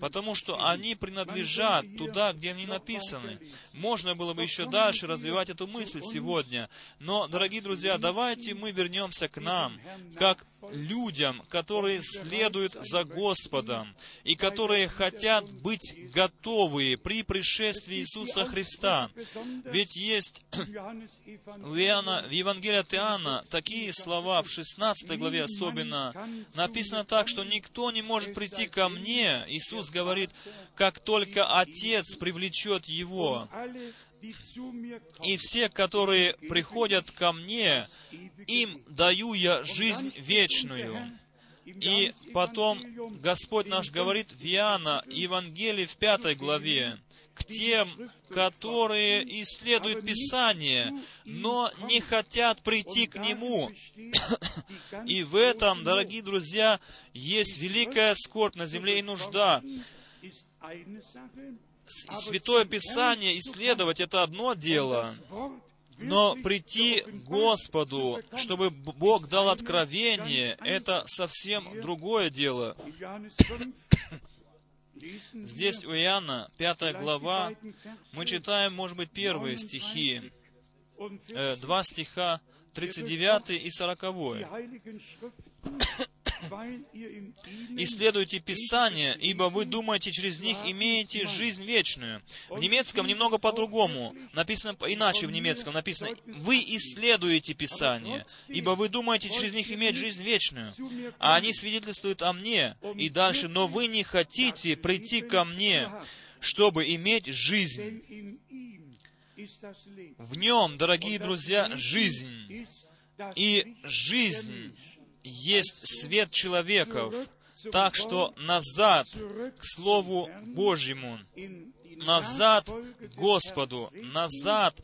потому что они принадлежат туда, где они написаны. Можно было бы еще дальше развивать эту мысль сегодня, но, дорогие друзья, давайте мы вернемся к нам, как людям, которые следуют за Господом и которые хотят быть готовы при пришествии Иисуса Христа. Ведь есть в, Евангелии от Иоанна такие слова, в 16 главе особенно, написано так, что никто не может прийти ко мне, Иисус говорит, как только Отец привлечет его. И все, которые приходят ко мне, им даю я жизнь вечную. И потом Господь наш говорит в Иоанна, Евангелии в пятой главе, к тем, которые исследуют Писание, но не хотят прийти к Нему. И в этом, дорогие друзья, есть великая скорбь на земле и нужда. Святое Писание исследовать — это одно дело, но прийти к Господу, чтобы Бог дал откровение, это совсем другое дело. Здесь у Иоанна, пятая глава, мы читаем, может быть, первые стихи, э, два стиха, 39 и 40. Исследуйте Писание, ибо вы думаете, через них имеете жизнь вечную. В немецком немного по-другому. Написано иначе в немецком. Написано, вы исследуете Писание, ибо вы думаете, через них иметь жизнь вечную. А они свидетельствуют о мне. И дальше, но вы не хотите прийти ко мне, чтобы иметь жизнь. В нем, дорогие друзья, жизнь. И жизнь есть свет человеков, так что назад к Слову Божьему, назад к Господу, назад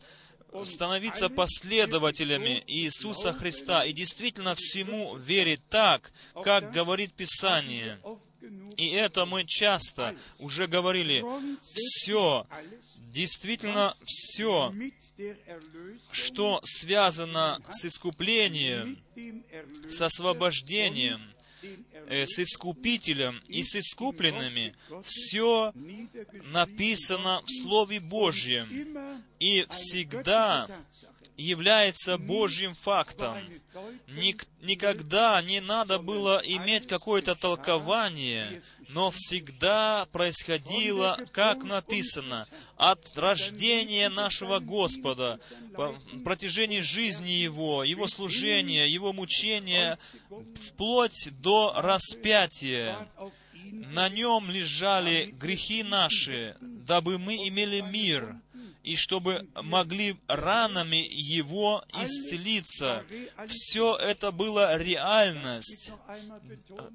становиться последователями Иисуса Христа и действительно всему верить так, как говорит Писание. И это мы часто уже говорили. Все, действительно все, что связано с искуплением, с освобождением, э, с искупителем и с искупленными, все написано в Слове Божьем. И всегда является Божьим фактом. Ник- никогда не надо было иметь какое-то толкование, но всегда происходило, как написано, от рождения нашего Господа, по протяжении жизни Его, Его служения, Его мучения, вплоть до распятия. На нем лежали грехи наши, дабы мы имели мир, и чтобы могли ранами Его исцелиться. Все это было реальность.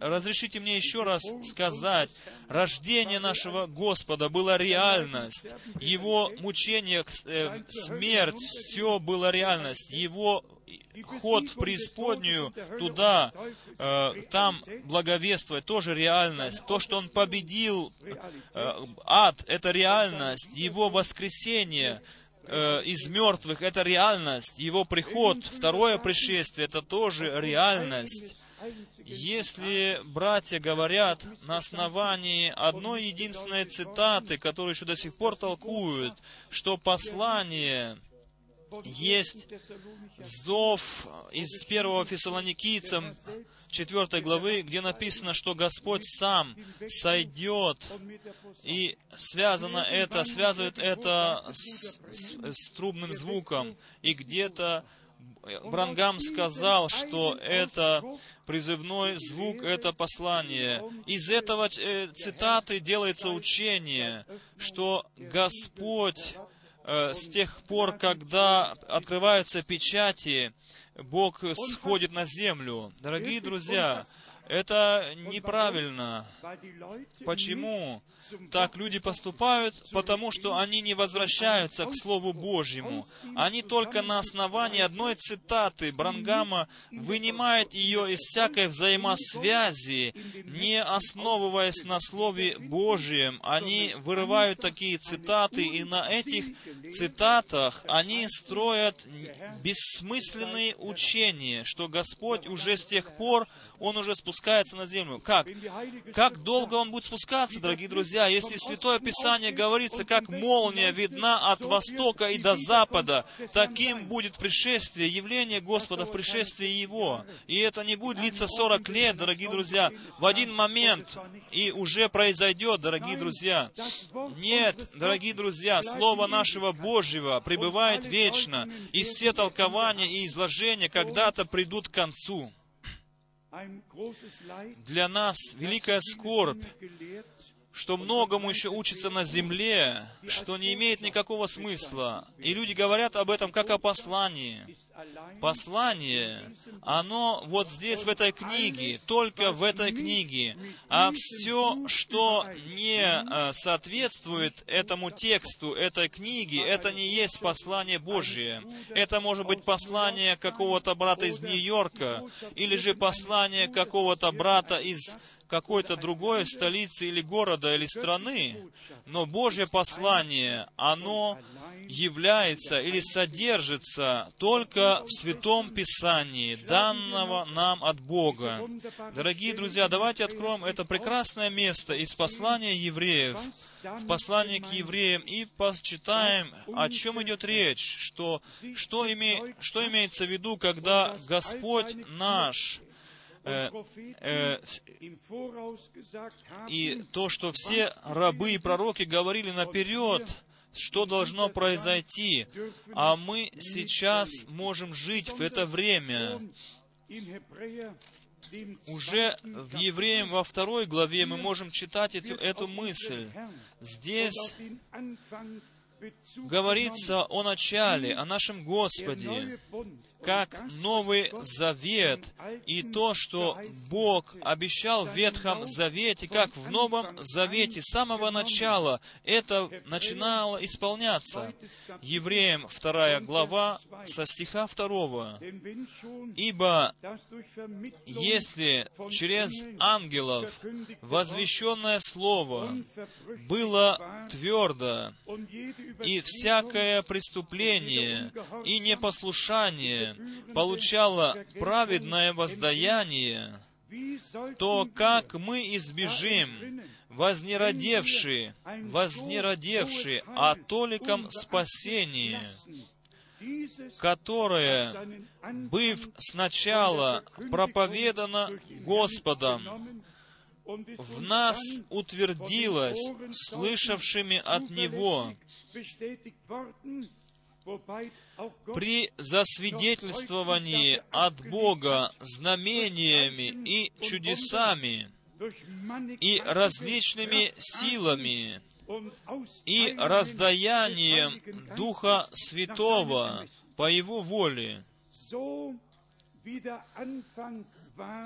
Разрешите мне еще раз сказать, рождение нашего Господа было реальность. Его мучение, э, смерть, все было реальность. Его ход в преисподнюю, туда, э, там благовествовать, тоже реальность. То, что Он победил э, ад, это реальность. Его воскресение э, из мертвых, это реальность. Его приход, второе пришествие, это тоже реальность. Если братья говорят на основании одной единственной цитаты, которую еще до сих пор толкуют, что послание есть зов из первого Фессалоникийцам 4 главы, где написано, что Господь сам сойдет, и связано это, связывает это с, с, с трубным звуком, и где-то Брангам сказал, что это призывной звук, это послание. Из этого э, цитаты делается учение, что Господь Э, с тех пор, когда открываются печати, Бог сходит на землю. Дорогие друзья, это неправильно. Почему так люди поступают? Потому что они не возвращаются к Слову Божьему. Они только на основании одной цитаты Брангама вынимают ее из всякой взаимосвязи, не основываясь на Слове Божьем. Они вырывают такие цитаты, и на этих цитатах они строят бессмысленные учения, что Господь уже с тех пор он уже спускается на землю. Как? Как долго он будет спускаться, дорогие друзья, если Святое Писание говорится, как молния видна от востока и до запада, таким будет пришествие, явление Господа в пришествии Его. И это не будет длиться 40 лет, дорогие друзья, в один момент, и уже произойдет, дорогие друзья. Нет, дорогие друзья, Слово нашего Божьего пребывает вечно, и все толкования и изложения когда-то придут к концу. Для нас великая скорбь, что многому еще учится на земле, что не имеет никакого смысла. И люди говорят об этом как о послании. Послание, оно вот здесь, в этой книге, только в этой книге. А все, что не э, соответствует этому тексту, этой книги, это не есть послание Божье. Это может быть послание какого-то брата из Нью-Йорка, или же послание какого-то брата из какой-то другой столицы или города или страны, но Божье послание, оно является или содержится только в Святом Писании, данного нам от Бога. Дорогие друзья, давайте откроем это прекрасное место из послания евреев, в послании к евреям, и почитаем, о чем идет речь, что, что, име, что имеется в виду, когда Господь наш Э, э, и то, что все рабы и пророки говорили наперед, что должно произойти, а мы сейчас можем жить в это время. Уже в Евреям во второй главе мы можем читать эту, эту мысль. Здесь говорится о начале, о нашем Господе, как Новый Завет и то, что Бог обещал в Ветхом Завете, как в Новом Завете с самого начала это начинало исполняться. Евреям 2 глава со стиха 2. «Ибо если через ангелов возвещенное Слово было твердо, и всякое преступление и непослушание получало праведное воздаяние, то как мы избежим вознеродевшие, вознеродевшие о толиком спасении, которое, быв сначала проповедано Господом, в нас утвердилось, слышавшими от Него, при засвидетельствовании от Бога знамениями и чудесами, и различными силами, и раздаянием Духа Святого по Его воле,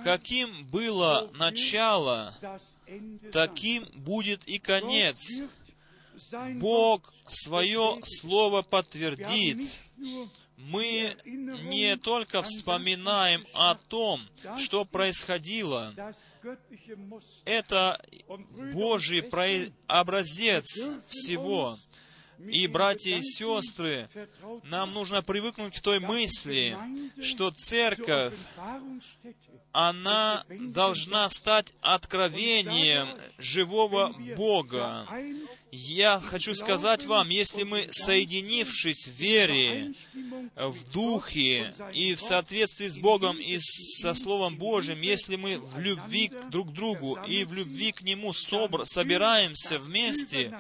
каким было начало, таким будет и конец. Бог свое Слово подтвердит. Мы не только вспоминаем о том, что происходило, это Божий образец всего. И, братья и сестры, нам нужно привыкнуть к той мысли, что церковь, она должна стать откровением живого Бога. Я хочу сказать вам, если мы, соединившись в вере, в духе и в соответствии с Богом и со Словом Божьим, если мы в любви друг к другу и в любви к Нему собр, собираемся вместе,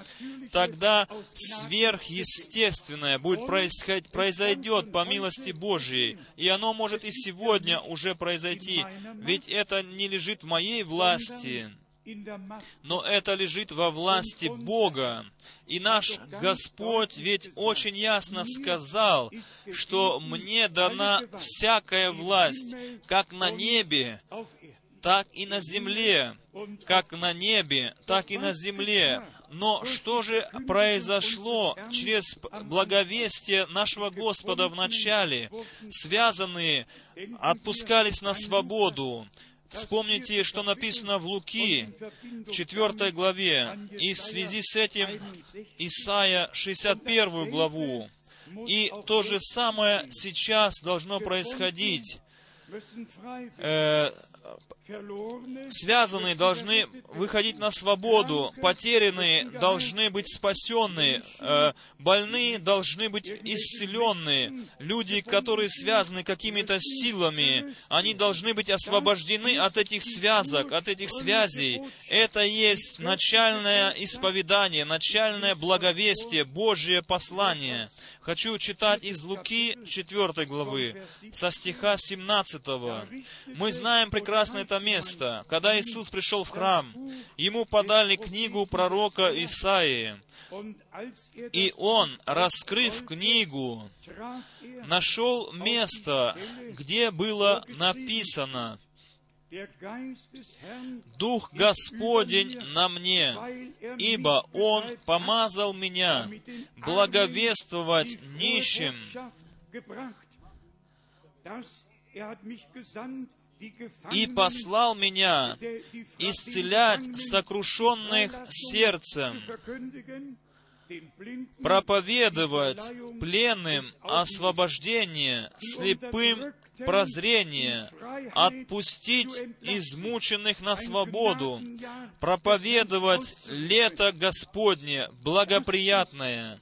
тогда сверхъестественное будет происходить, произойдет по милости Божьей. И оно может и сегодня уже произойти, ведь это не лежит в моей власти, но это лежит во власти Бога. И наш Господь ведь очень ясно сказал, что мне дана всякая власть, как на небе, так и на земле, как на небе, так и на земле. Но что же произошло через благовестие нашего Господа в начале? Связанные отпускались на свободу, Вспомните, что написано в Луки, в 4 главе, и в связи с этим Исаия 61 главу. И то же самое сейчас должно происходить. Э, связанные должны выходить на свободу, потерянные должны быть спасенные, э, больные должны быть исцеленные, люди, которые связаны какими-то силами, они должны быть освобождены от этих связок, от этих связей. Это есть начальное исповедание, начальное благовестие, Божье послание. Хочу читать из Луки 4 главы, со стиха 17. Мы знаем прекрасно это место. Когда Иисус пришел в храм, ему подали книгу пророка Исаии. И он, раскрыв книгу, нашел место, где было написано Дух Господень на мне, ибо Он помазал меня благовествовать нищим, и послал меня исцелять сокрушенных сердцем, проповедовать пленным освобождение, слепым прозрение, отпустить измученных на свободу, проповедовать лето Господне благоприятное.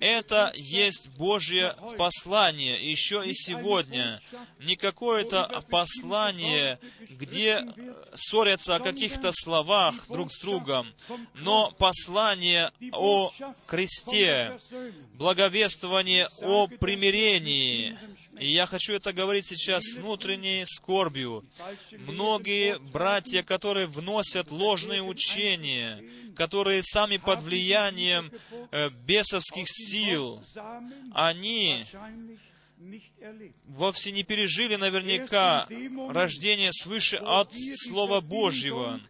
Это есть Божье послание, еще и сегодня. Не какое-то послание, где ссорятся о каких-то словах друг с другом, но послание о кресте, благовествование о примирении, и я хочу это говорить сейчас с внутренней скорбью. Многие братья, которые вносят ложные учения, которые сами под влиянием э, бесовских сил, они вовсе не пережили наверняка рождение свыше от Слова Божьего.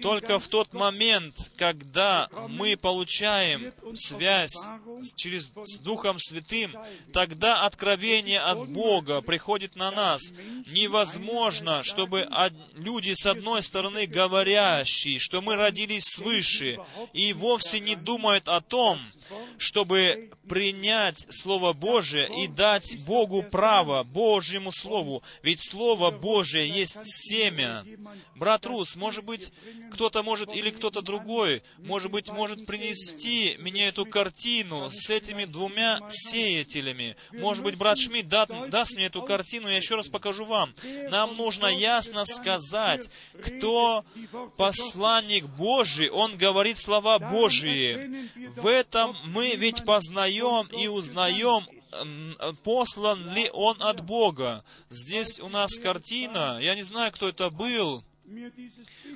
Только в тот момент, когда мы получаем связь через, с Духом Святым, тогда откровение от Бога приходит на нас. Невозможно, чтобы люди с одной стороны говорящие, что мы родились свыше, и вовсе не думают о том, чтобы принять Слово Божие и дать Богу право, Божьему Слову. Ведь Слово Божие есть семя. Брат Рус, может быть, кто-то может, или кто-то другой, может быть, может принести мне эту картину с этими двумя сеятелями. Может быть, брат Шмидт да, даст мне эту картину, я еще раз покажу вам. Нам нужно ясно сказать, кто посланник Божий, он говорит слова Божьи. В этом мы ведь познаем и узнаем, послан ли он от Бога. Здесь у нас картина, я не знаю, кто это был,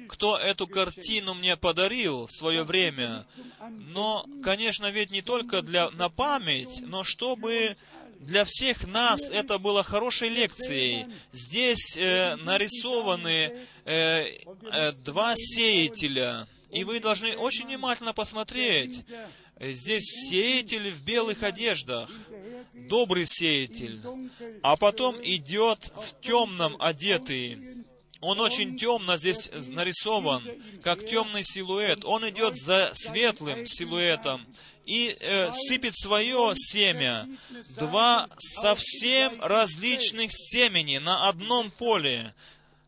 кто эту картину мне подарил в свое время. Но, конечно, ведь не только для, на память, но чтобы для всех нас это было хорошей лекцией. Здесь э, нарисованы э, э, два сеятеля, и вы должны очень внимательно посмотреть. Здесь сеятель в белых одеждах, добрый сеятель, а потом идет в темном одетый. Он очень темно здесь нарисован, как темный силуэт. Он идет за светлым силуэтом и э, сыпет свое семя. Два совсем различных семени на одном поле.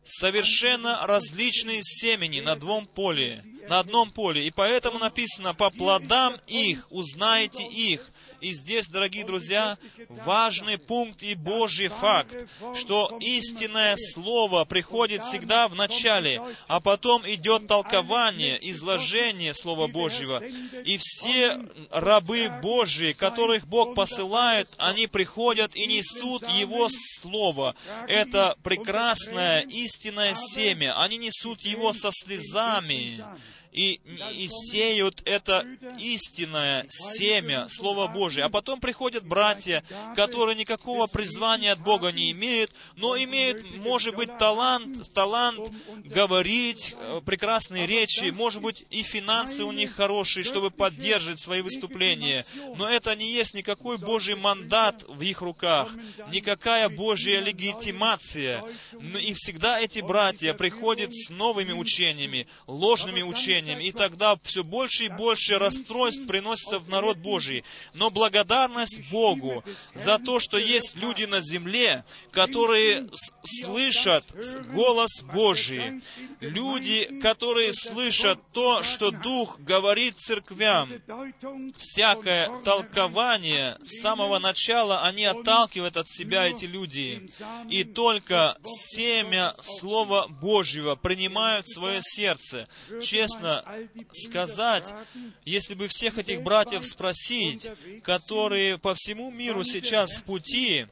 Совершенно различные семени на двум поле, на одном поле. И поэтому написано, по плодам их узнаете их. И здесь, дорогие друзья, важный пункт и Божий факт, что истинное Слово приходит всегда в начале, а потом идет толкование, изложение Слова Божьего. И все рабы Божьи, которых Бог посылает, они приходят и несут Его Слово. Это прекрасное истинное семя. Они несут его со слезами и, и сеют это истинное семя Слова Божие. А потом приходят братья, которые никакого призвания от Бога не имеют, но имеют, может быть, талант, талант говорить э, прекрасные речи, может быть, и финансы у них хорошие, чтобы поддерживать свои выступления. Но это не есть никакой Божий мандат в их руках, никакая Божья легитимация. И всегда эти братья приходят с новыми учениями, ложными учениями, служением, и тогда все больше и больше расстройств приносится в народ Божий. Но благодарность Богу за то, что есть люди на земле, которые слышат голос Божий. Люди, которые слышат то, что Дух говорит церквям. Всякое толкование с самого начала они отталкивают от себя эти люди. И только семя Слова Божьего принимают в свое сердце. Честно, сказать, если бы всех этих братьев спросить, которые по всему миру сейчас в пути,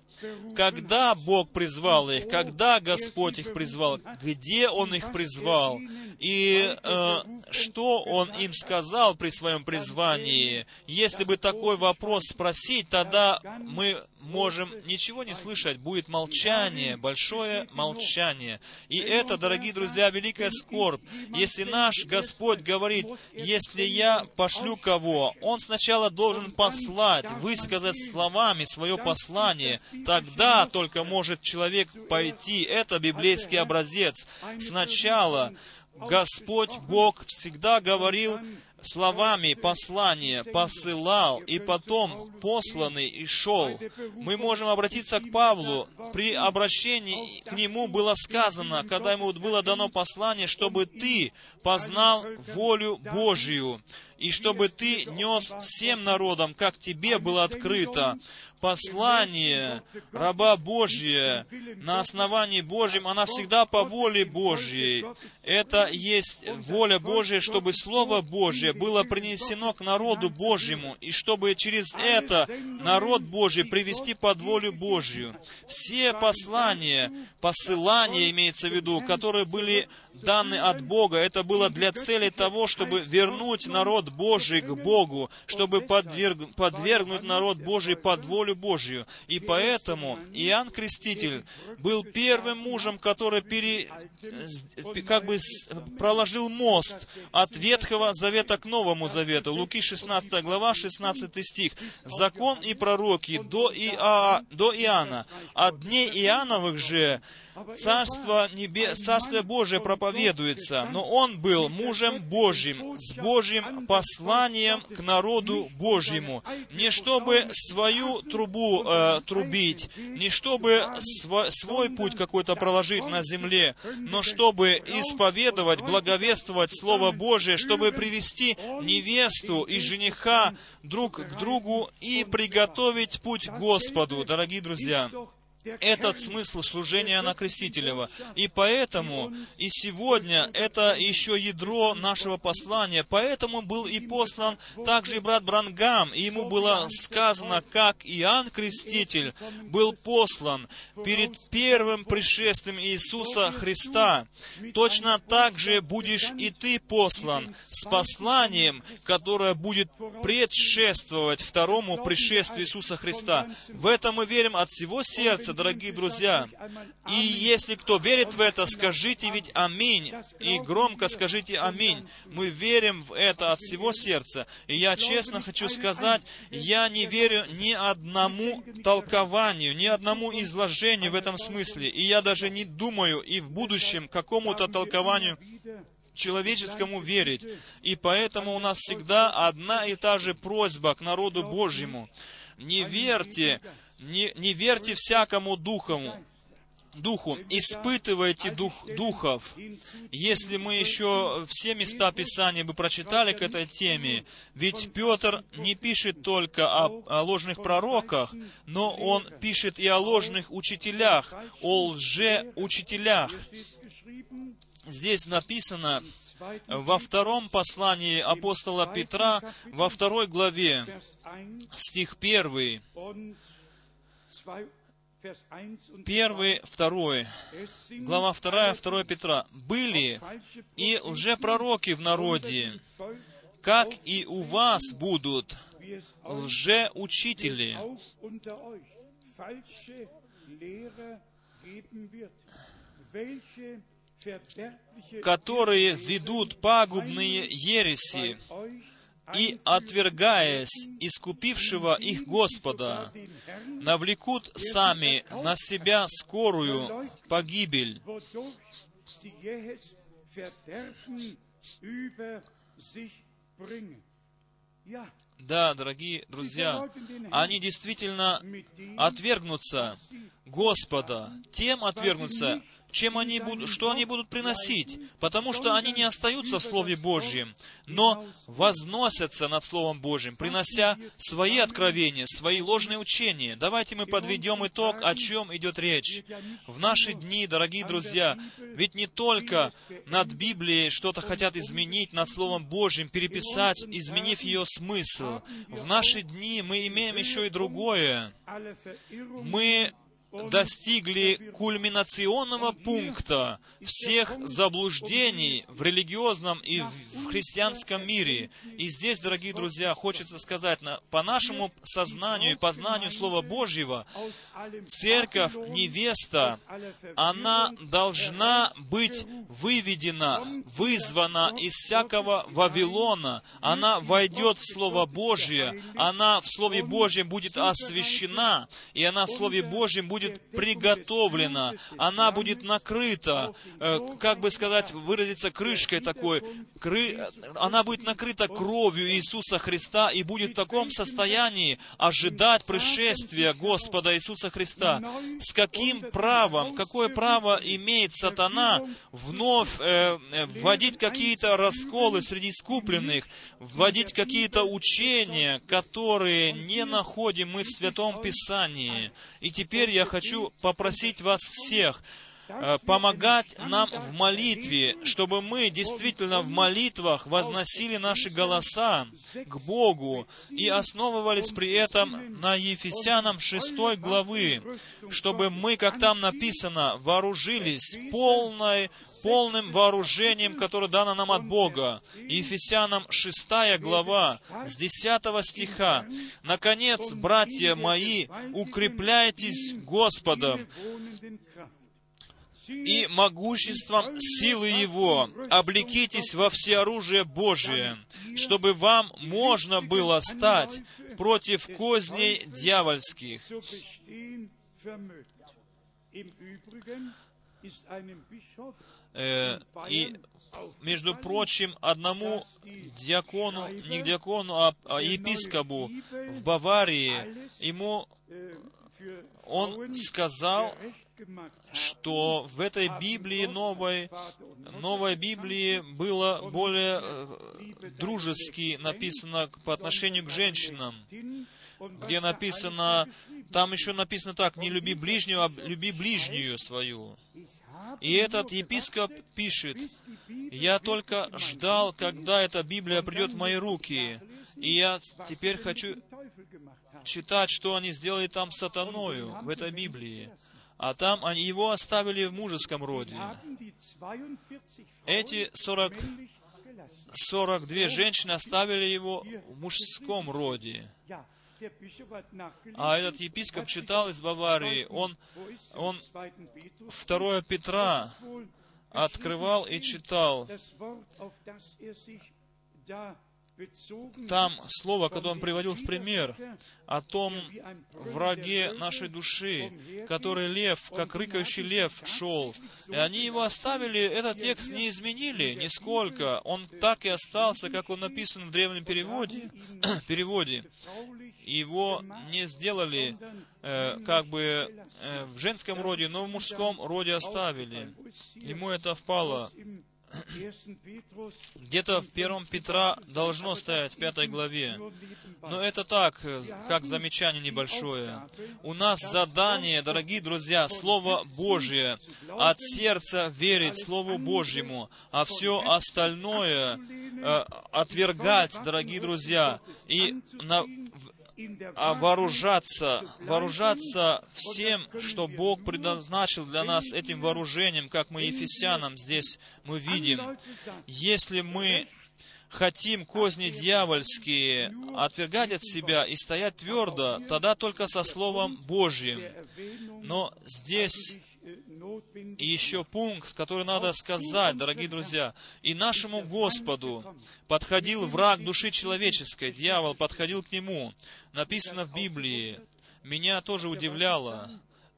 когда Бог призвал их, когда Господь их призвал, где Он их призвал, и э, что Он им сказал при своем призвании. Если бы такой вопрос спросить, тогда мы можем ничего не слышать, будет молчание, большое молчание. И это, дорогие друзья, великая скорбь. Если наш Господь говорит, если я пошлю кого, Он сначала должен послать, высказать словами свое послание, Тогда только может человек пойти. Это библейский образец. Сначала Господь Бог всегда говорил словами послания, посылал, и потом посланный и шел. Мы можем обратиться к Павлу. При обращении к нему было сказано, когда ему было дано послание, чтобы ты познал волю Божию, и чтобы ты нес всем народам, как тебе было открыто послание раба Божия на основании Божьем, она всегда по воле Божьей. Это есть воля Божья, чтобы Слово Божье было принесено к народу Божьему, и чтобы через это народ Божий привести под волю Божью. Все послания, посылания имеется в виду, которые были даны от Бога, это было для цели того, чтобы вернуть народ Божий к Богу, чтобы подверг, подвергнуть народ Божий под волю Божью. И поэтому Иоанн Креститель был первым мужем, который пере, как бы проложил мост от Ветхого Завета к Новому Завету. Луки 16 глава, 16 стих. «Закон и пророки до, Иа, до Иоанна. От дней Иоанновых же Царство, небе... Царство Божие проповедуется, но он был мужем Божьим, с Божьим посланием к народу Божьему. Не чтобы свою трубу э, трубить, не чтобы св... свой путь какой-то проложить на земле, но чтобы исповедовать, благовествовать Слово Божие, чтобы привести невесту и жениха друг к другу и приготовить путь Господу, дорогие друзья этот смысл служения на Крестителева. И поэтому и сегодня это еще ядро нашего послания. Поэтому был и послан также и брат Брангам, и ему было сказано, как Иоанн Креститель был послан перед первым пришествием Иисуса Христа. Точно так же будешь и ты послан с посланием, которое будет предшествовать второму пришествию Иисуса Христа. В это мы верим от всего сердца, сердца, дорогие друзья. И если кто верит в это, скажите ведь аминь. И громко скажите аминь. Мы верим в это от всего сердца. И я честно хочу сказать, я не верю ни одному толкованию, ни одному изложению в этом смысле. И я даже не думаю и в будущем какому-то толкованию человеческому верить. И поэтому у нас всегда одна и та же просьба к народу Божьему. Не верьте не, не верьте всякому духому, духу, испытывайте дух, духов. Если мы еще все места Писания бы прочитали к этой теме, ведь Петр не пишет только о, о ложных пророках, но он пишет и о ложных учителях, о лжеучителях. Здесь написано во втором послании апостола Петра, во второй главе, стих первый, Первый, второй, глава вторая, второй Петра. «Были и лжепророки в народе, как и у вас будут лжеучители, которые ведут пагубные ереси, и, отвергаясь искупившего их Господа, навлекут сами на себя скорую погибель. Да, дорогие друзья, они действительно отвергнутся Господа, тем отвергнутся, чем они будут, что они будут приносить, потому что они не остаются в Слове Божьем, но возносятся над Словом Божьим, принося свои откровения, свои ложные учения. Давайте мы подведем итог, о чем идет речь. В наши дни, дорогие друзья, ведь не только над Библией что-то хотят изменить, над Словом Божьим, переписать, изменив ее смысл. В наши дни мы имеем еще и другое. Мы достигли кульминационного пункта всех заблуждений в религиозном и в христианском мире. И здесь, дорогие друзья, хочется сказать, по нашему сознанию и познанию Слова Божьего, церковь, невеста, она должна быть выведена, вызвана из всякого Вавилона. Она войдет в Слово Божье, она в Слове Божьем будет освящена, и она в Слове Божьем будет будет приготовлена, она будет накрыта, э, как бы сказать, выразиться крышкой такой, кры... она будет накрыта кровью Иисуса Христа и будет в таком состоянии ожидать пришествия Господа Иисуса Христа. С каким правом, какое право имеет сатана вновь э, э вводить какие-то расколы среди скупленных, вводить какие-то учения, которые не находим мы в Святом Писании. И теперь я хочу попросить вас всех помогать нам в молитве, чтобы мы действительно в молитвах возносили наши голоса к Богу и основывались при этом на Ефесянам 6 главы, чтобы мы, как там написано, вооружились полной полным вооружением, которое дано нам от Бога. Ефесянам 6 глава, с 10 стиха. «Наконец, братья мои, укрепляйтесь Господом и могуществом силы Его, облекитесь во всеоружие Божие, чтобы вам можно было стать против козней дьявольских». Э, и, между прочим, одному диакону, не диакону, а, а епископу в Баварии, ему он сказал, что в этой Библии новой, новой Библии было более э, дружески написано по отношению к женщинам, где написано, там еще написано так, не люби ближнего, а люби ближнюю свою. И этот епископ пишет, «Я только ждал, когда эта Библия придет в мои руки, и я теперь хочу читать, что они сделали там сатаною в этой Библии. А там они его оставили в мужеском роде. Эти 40, 42 женщины оставили его в мужском роде. А этот епископ читал из Баварии, он, он 2 Петра открывал и читал. Там слово, которое он приводил в пример, о том враге нашей души, который лев, как рыкающий лев, шел. И они его оставили, этот текст не изменили нисколько. Он так и остался, как он написан в древнем переводе. переводе. Его не сделали э, как бы э, в женском роде, но в мужском роде оставили. Ему это впало где-то в первом Петра должно стоять в пятой главе. Но это так, как замечание небольшое. У нас задание, дорогие друзья, Слово Божье, от сердца верить Слову Божьему, а все остальное э, отвергать, дорогие друзья, и на, вооружаться, вооружаться всем, что Бог предназначил для нас этим вооружением, как мы Ефесянам здесь мы видим. Если мы хотим козни дьявольские отвергать от себя и стоять твердо, тогда только со Словом Божьим. Но здесь и еще пункт, который надо сказать, дорогие друзья. «И нашему Господу подходил враг души человеческой, дьявол подходил к нему». Написано в Библии. Меня тоже удивляло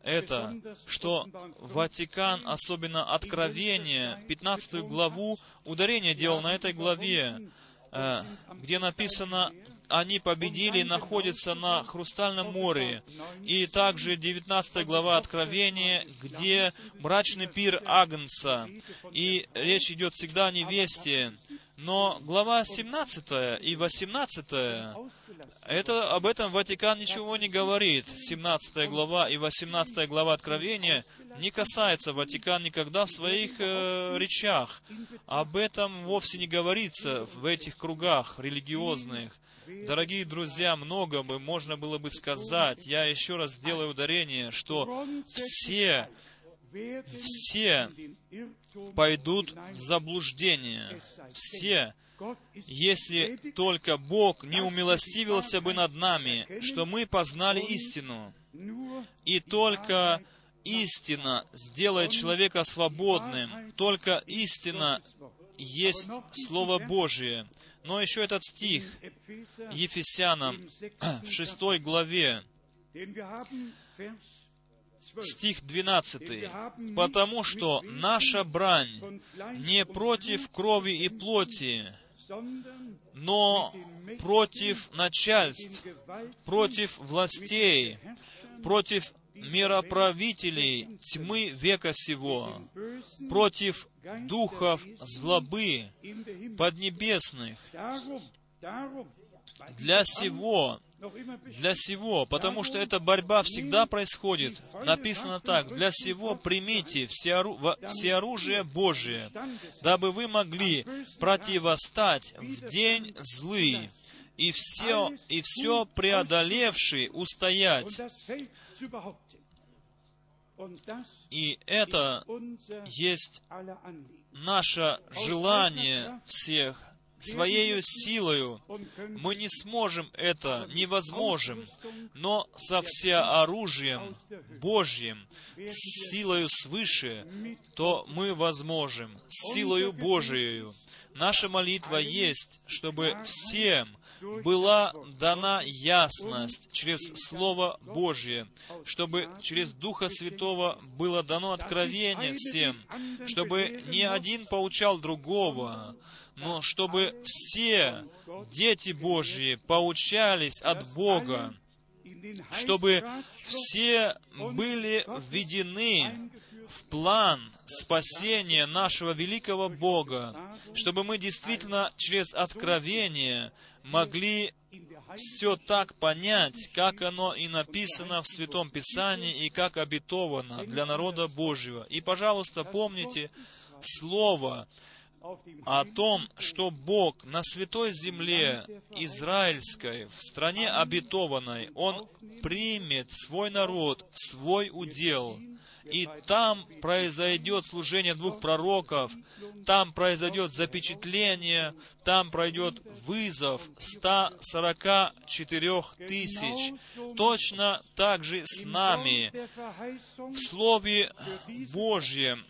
это, что Ватикан, особенно Откровение, 15 главу, ударение делал на этой главе, э, где написано они победили и находятся на Хрустальном море. И также 19 глава Откровения, где брачный пир Агнца. И речь идет всегда о невесте. Но глава 17 и 18, это, об этом Ватикан ничего не говорит. 17 глава и 18 глава Откровения не касается Ватикан никогда в своих э, речах. Об этом вовсе не говорится в этих кругах религиозных. Дорогие друзья, много бы можно было бы сказать. Я еще раз сделаю ударение, что все, все пойдут в заблуждение. Все, если только Бог не умилостивился бы над нами, что мы познали истину. И только истина сделает человека свободным. Только истина есть Слово Божие. Но еще этот стих Ефесянам в шестой главе, стих 12. «Потому что наша брань не против крови и плоти, но против начальств, против властей, против мироправителей тьмы века сего, против духов злобы поднебесных. Для сего, для сего, потому что эта борьба всегда происходит. Написано так, для сего примите все, ору, все оружие Божие, дабы вы могли противостать в день злый, и все, и все преодолевший устоять. И это есть наше желание всех своей силою. Мы не сможем это, невозможным, но со всеоружием Божьим, с силою свыше, то мы возможем, с силою Божией. Наша молитва есть, чтобы всем была дана ясность через Слово Божье, чтобы через Духа Святого было дано откровение всем, чтобы ни один поучал другого, но чтобы все дети Божьи поучались от Бога, чтобы все были введены в план спасения нашего великого Бога, чтобы мы действительно через откровение могли все так понять, как оно и написано в Святом Писании и как обетовано для народа Божьего. И, пожалуйста, помните Слово, о том, что Бог на святой земле израильской, в стране обетованной, Он примет свой народ в свой удел, и там произойдет служение двух пророков, там произойдет запечатление, там пройдет вызов 144 тысяч. Точно так же с нами в Слове Божьем,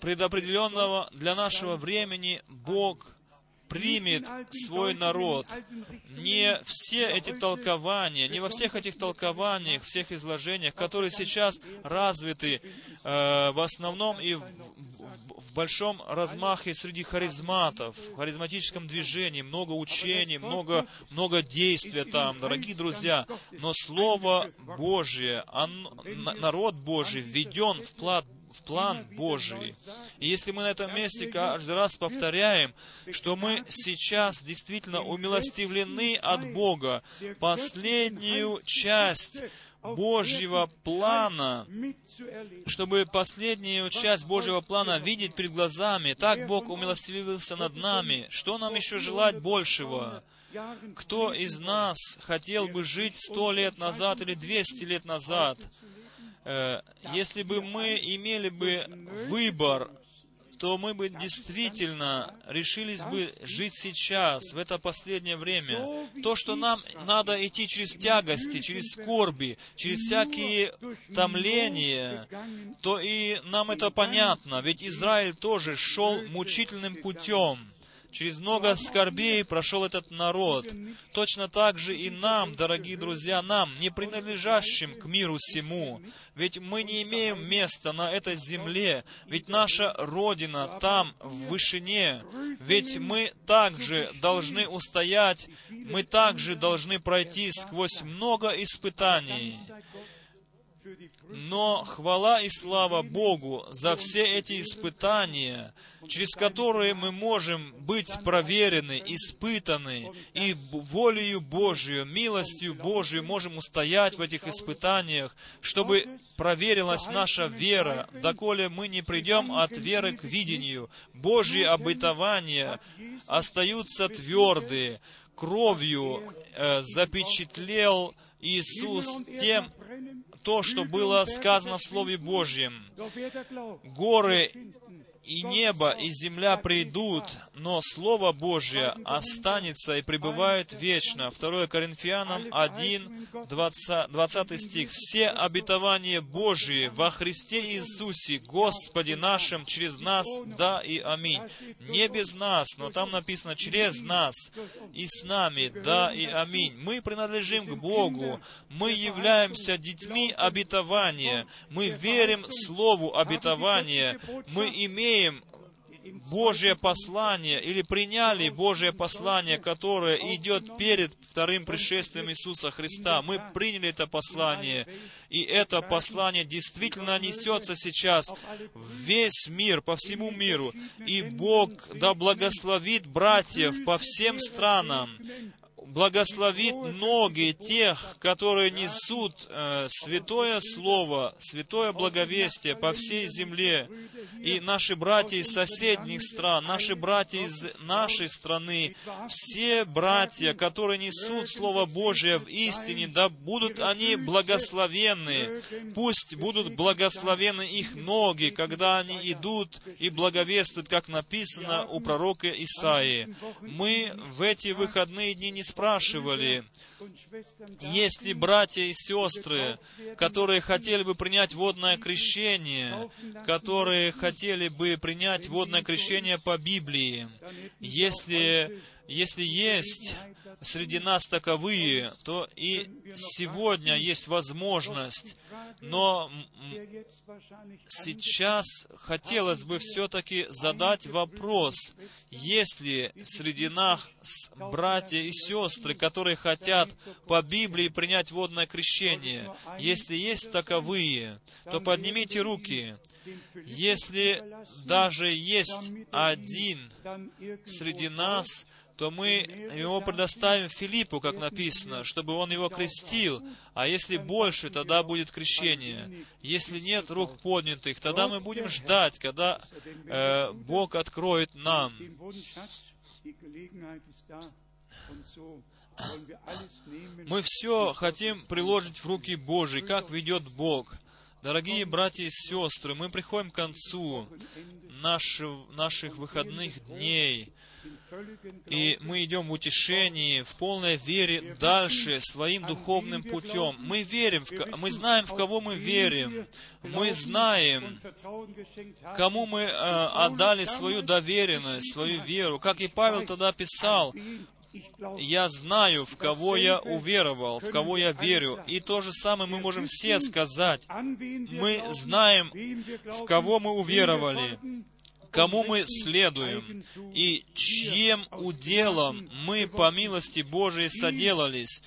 предопределенного для нашего времени Бог примет свой народ. Не все эти толкования, не во всех этих толкованиях, всех изложениях, которые сейчас развиты э, в основном и в, в большом размахе среди харизматов, в харизматическом движении, много учений, много, много действия там, дорогие друзья. Но Слово Божье, он, народ Божий введен в плат в план Божий. И если мы на этом месте каждый раз повторяем, что мы сейчас действительно умилостивлены от Бога, последнюю часть Божьего плана, чтобы последнюю часть Божьего плана видеть перед глазами. Так Бог умилостивился над нами. Что нам еще желать большего? Кто из нас хотел бы жить сто лет назад или двести лет назад? Э, если бы мы имели бы выбор, то мы бы действительно решились бы жить сейчас, в это последнее время. То, что нам надо идти через тягости, через скорби, через всякие томления, то и нам это понятно, ведь Израиль тоже шел мучительным путем. Через много скорбей прошел этот народ. Точно так же и нам, дорогие друзья, нам, не принадлежащим к миру всему. Ведь мы не имеем места на этой земле, ведь наша Родина там, в вышине. Ведь мы также должны устоять, мы также должны пройти сквозь много испытаний. Но хвала и слава Богу за все эти испытания, через которые мы можем быть проверены, испытаны, и волею Божию, милостью Божию можем устоять в этих испытаниях, чтобы проверилась наша вера, доколе мы не придем от веры к видению. Божьи обетования остаются твердые, кровью э, запечатлел Иисус тем, то, что было сказано в Слове Божьем. Горы и небо, и земля придут, но Слово Божье останется и пребывает вечно. 2 Коринфянам 1, 20, 20 стих. «Все обетования Божьи во Христе Иисусе, Господе нашим, через нас, да и аминь». Не без нас, но там написано «через нас» и с нами, да и аминь. Мы принадлежим к Богу, мы являемся детьми обетования, мы верим Слову обетования, мы имеем имеем Божье послание или приняли Божье послание, которое идет перед вторым пришествием Иисуса Христа. Мы приняли это послание, и это послание действительно несется сейчас в весь мир, по всему миру. И Бог да благословит братьев по всем странам, благословит ноги тех, которые несут э, святое слово, святое благовестие по всей земле. И наши братья из соседних стран, наши братья из нашей страны, все братья, которые несут Слово Божие в истине, да будут они благословенны. Пусть будут благословены их ноги, когда они идут и благовествуют, как написано у пророка Исаии. Мы в эти выходные дни не спрашивали, есть ли братья и сестры, которые хотели бы принять водное крещение, которые хотели бы принять водное крещение по Библии, если Если есть среди нас таковые, то и сегодня есть возможность. Но сейчас хотелось бы все-таки задать вопрос, есть ли среди нас братья и сестры, которые хотят по Библии принять водное крещение? Если есть таковые, то поднимите руки. Если даже есть один среди нас, то мы его предоставим Филиппу, как написано, чтобы он его крестил. А если больше, тогда будет крещение. Если нет рук поднятых, тогда мы будем ждать, когда э, Бог откроет нам. Мы все хотим приложить в руки Божьи, как ведет Бог. Дорогие братья и сестры, мы приходим к концу наших, наших выходных дней. И мы идем в утешении, в полной вере дальше, своим духовным путем. Мы верим, в, мы знаем, в кого мы верим. Мы знаем, кому мы э, отдали свою доверенность, свою веру. Как и Павел тогда писал, я знаю, в кого я уверовал, в кого я верю. И то же самое мы можем все сказать. Мы знаем, в кого мы уверовали, кому мы следуем и чьим уделом мы по милости Божией соделались.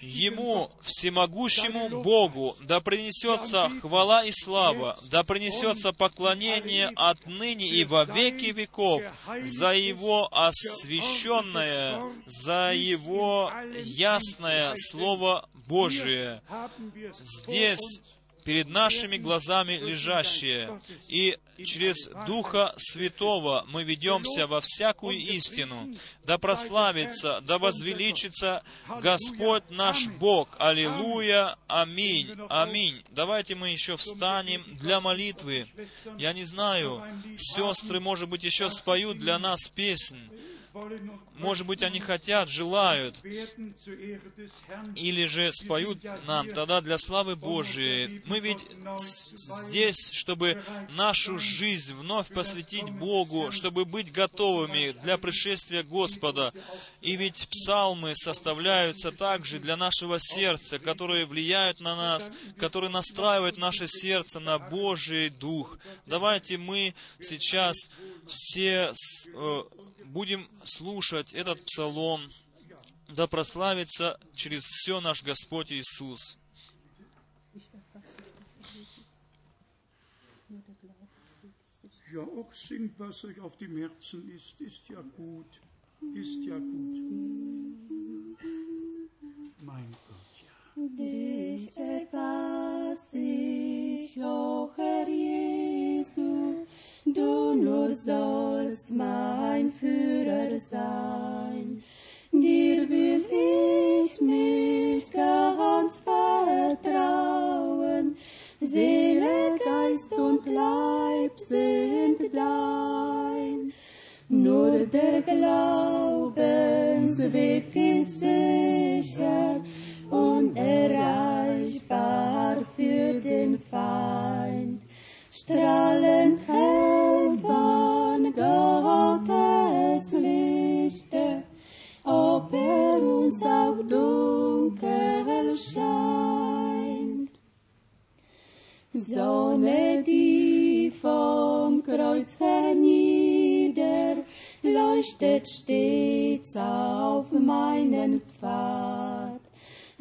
Ему, всемогущему Богу, да принесется хвала и слава, да принесется поклонение отныне и во веки веков за Его освященное, за Его ясное Слово Божие. Здесь перед нашими глазами лежащее, и через Духа Святого мы ведемся во всякую истину. Да прославится, да возвеличится Господь наш Бог. Аллилуйя, аминь, аминь. Давайте мы еще встанем для молитвы. Я не знаю, сестры, может быть, еще споют для нас песнь. Может быть, они хотят, желают, или же споют нам тогда для славы Божией. Мы ведь здесь, чтобы нашу жизнь вновь посвятить Богу, чтобы быть готовыми для пришествия Господа. И ведь псалмы составляются также для нашего сердца, которые влияют на нас, которые настраивают наше сердце на Божий Дух. Давайте мы сейчас все э, будем слушать этот псалом, да прославится через все наш Господь Иисус. Mein Gott. Dich erfass ich, o Herr Jesu, du nur sollst mein Führer sein. Dir will ich mich ganz vertrauen, Seele, Geist und Leib sind dein. Nur der Glaubensweg ist sicher, unerreichbar für den Feind strahlend hell von Gottes Lichte, ob er uns auch dunkel scheint. Sonne, die vom Kreuz hernieder, leuchtet stets auf meinen Pfad.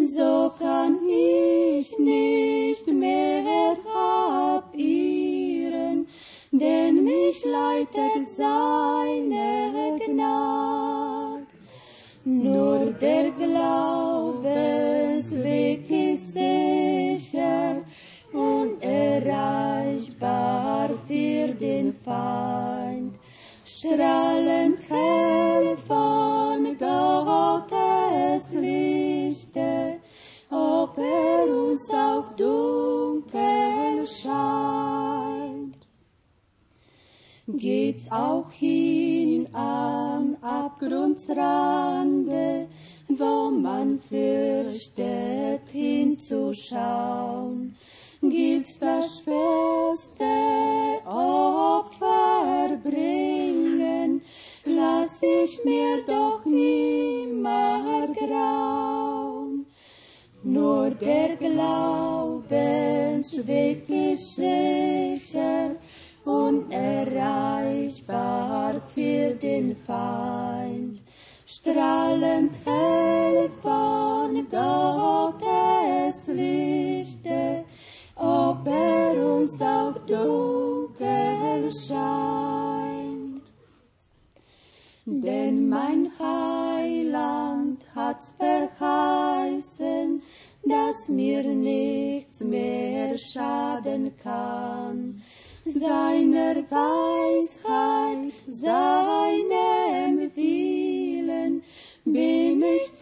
So kann ich nicht mehr abirren, denn mich leitet seine Gnade. Nur der Glaubensweg ist sicher, unerreichbar für den Feind. Strahlend hell von Gottes Lichte, ob er uns auch dunkel scheint. Geht's auch hin am Abgrundsrande, wo man fürchtet hinzuschauen, gilt's das schwerste Opfer bringen, lass ich mehr doch nimmer grauen. Nur der Glaubensweg ist sicher, unerreichbar für den Feind. Strahlend hell von Gottes Lichte, ob er uns auch dunkel scheint. Denn mein Heiland hat's verheißen, dass mir nichts mehr schaden kann. Seiner Weisheit, seinem Willen bin ich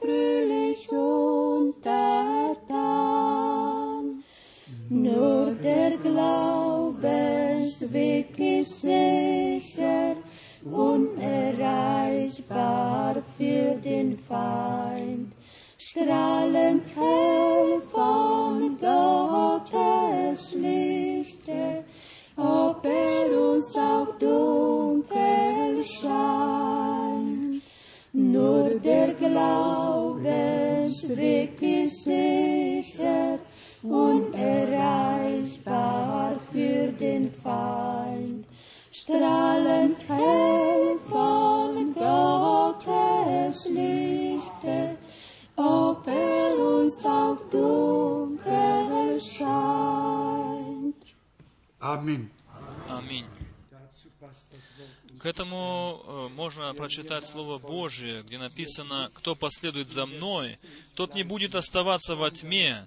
прочитать Слово Божие, где написано, «Кто последует за мной, тот не будет оставаться во тьме,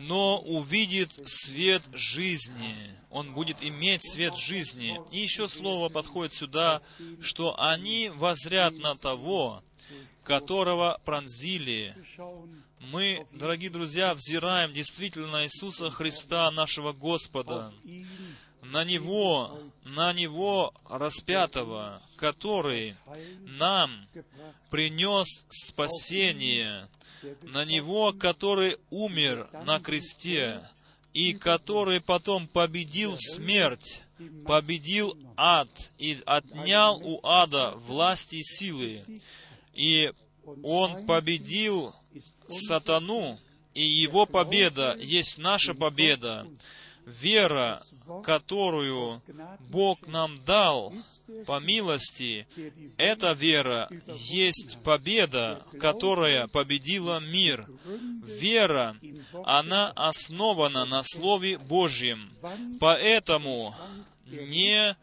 но увидит свет жизни». Он будет иметь свет жизни. И еще слово подходит сюда, что они возрят на того, которого пронзили. Мы, дорогие друзья, взираем действительно на Иисуса Христа, нашего Господа, на Него, на Него распятого, который нам принес спасение, на Него, который умер на кресте, и который потом победил смерть, победил ад и отнял у ада власти и силы. И Он победил сатану, и Его победа есть наша победа. Вера, которую Бог нам дал по милости, эта вера есть победа, которая победила мир. Вера, она основана на Слове Божьем. Поэтому не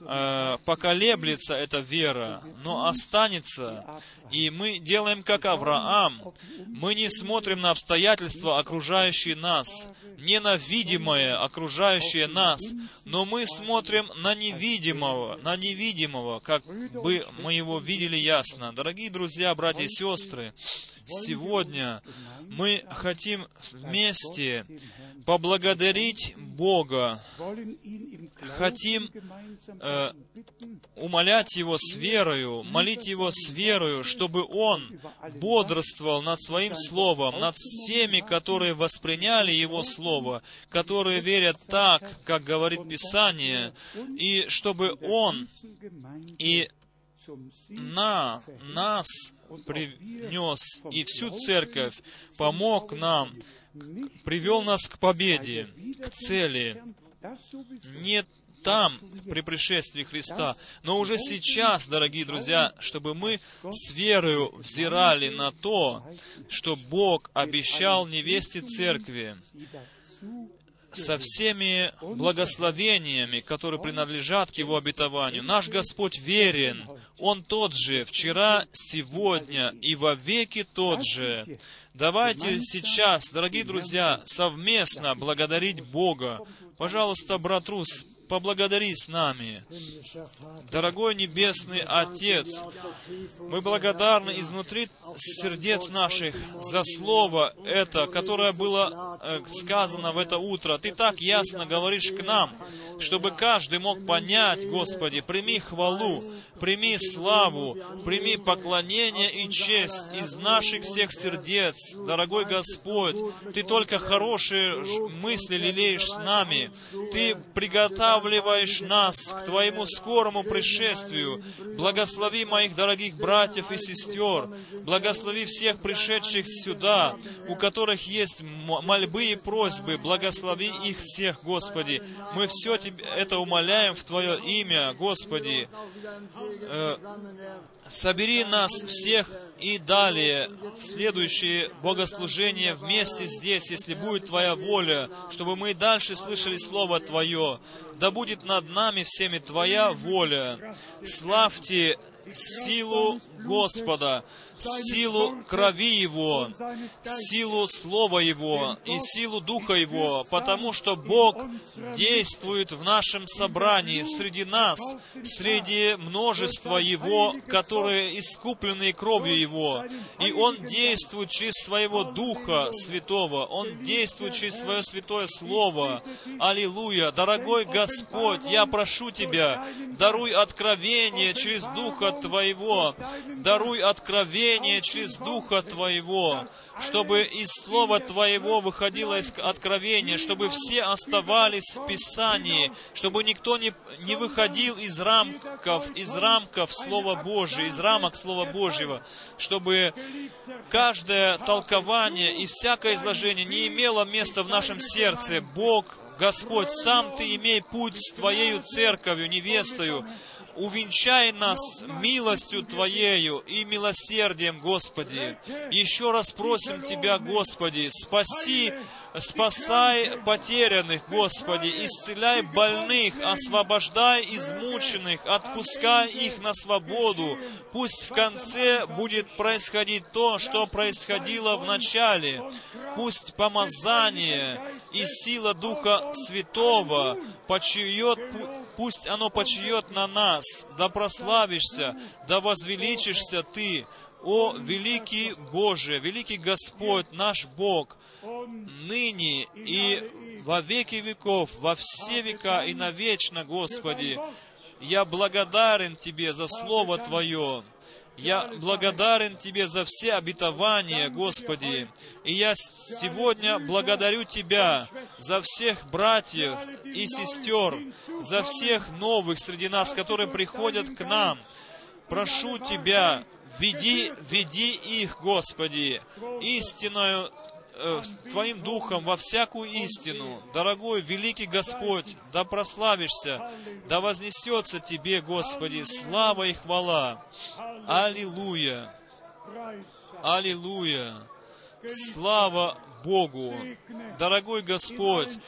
э, поколеблется эта вера, но останется. И мы делаем как Авраам. Мы не смотрим на обстоятельства, окружающие нас, не на видимое, окружающее нас, но мы смотрим на невидимого, на невидимого, как бы мы его видели ясно. Дорогие друзья, братья и сестры, сегодня мы хотим вместе поблагодарить Бога, хотим э, умолять Его с верою, молить Его с верою, чтобы Он бодрствовал над Своим Словом, над всеми, которые восприняли Его Слово, которые верят так, как говорит Писание, и чтобы Он и на нас принес, и всю церковь помог нам, привел нас к победе, к цели, das sowieso не там, при пришествии Христа, но уже сейчас, дорогие друзья, чтобы мы с верою взирали на то, что Бог обещал невесте церкви со всеми благословениями, которые принадлежат к Его обетованию. Наш Господь верен. Он тот же, вчера, сегодня и во веки тот же. Давайте сейчас, дорогие друзья, совместно благодарить Бога. Пожалуйста, брат Рус, поблагодари с нами. Дорогой Небесный Отец, мы благодарны изнутри сердец наших за Слово это, которое было э, сказано в это утро. Ты так ясно говоришь к нам, чтобы каждый мог понять, Господи, прими хвалу, прими славу, прими поклонение и честь из наших всех сердец. Дорогой Господь, Ты только хорошие мысли лелеешь с нами. Ты приготавливаешь нас к Твоему скорому пришествию. Благослови моих дорогих братьев и сестер. Благослови всех пришедших сюда, у которых есть мольбы и просьбы. Благослови их всех, Господи. Мы все тебе это умоляем в Твое имя, Господи. Э, собери нас всех и далее в следующее богослужение вместе здесь, если будет Твоя воля, чтобы мы и дальше слышали Слово Твое. Да будет над нами всеми Твоя воля. Славьте силу Господа силу крови Его, силу Слова Его и силу Духа Его, потому что Бог действует в нашем собрании среди нас, среди множества Его, которые искуплены кровью Его. И Он действует через Своего Духа Святого, Он действует через Свое Святое Слово. Аллилуйя! Дорогой Господь, я прошу Тебя, даруй откровение через Духа Твоего, даруй откровение откровение через Духа Твоего, чтобы из Слова Твоего выходило из откровения, чтобы все оставались в Писании, чтобы никто не, не выходил из рамков, из рамков Слова Божьего, из рамок Слова Божьего, чтобы каждое толкование и всякое изложение не имело места в нашем сердце. Бог, Господь, сам Ты имей путь с Твоею церковью, невестою, увенчай нас милостью Твоею и милосердием, Господи. Еще раз просим Тебя, Господи, спаси спасай потерянных, Господи, исцеляй больных, освобождай измученных, отпускай их на свободу. Пусть в конце будет происходить то, что происходило в начале. Пусть помазание и сила Духа Святого почиет, пусть оно почиет на нас, да прославишься, да возвеличишься Ты, о великий Боже, великий Господь, наш Бог, ныне и во веки веков, во все века и навечно, Господи. Я благодарен Тебе за Слово Твое. Я благодарен Тебе за все обетования, Господи. И я сегодня благодарю Тебя за всех братьев и сестер, за всех новых среди нас, которые приходят к нам. Прошу Тебя, веди, веди их, Господи, истинную э, Твоим Духом во всякую истину. Дорогой, великий Господь, да прославишься, да вознесется Тебе, Господи, слава и хвала. Аллилуйя! Аллилуйя! Слава Богу. Дорогой Господь,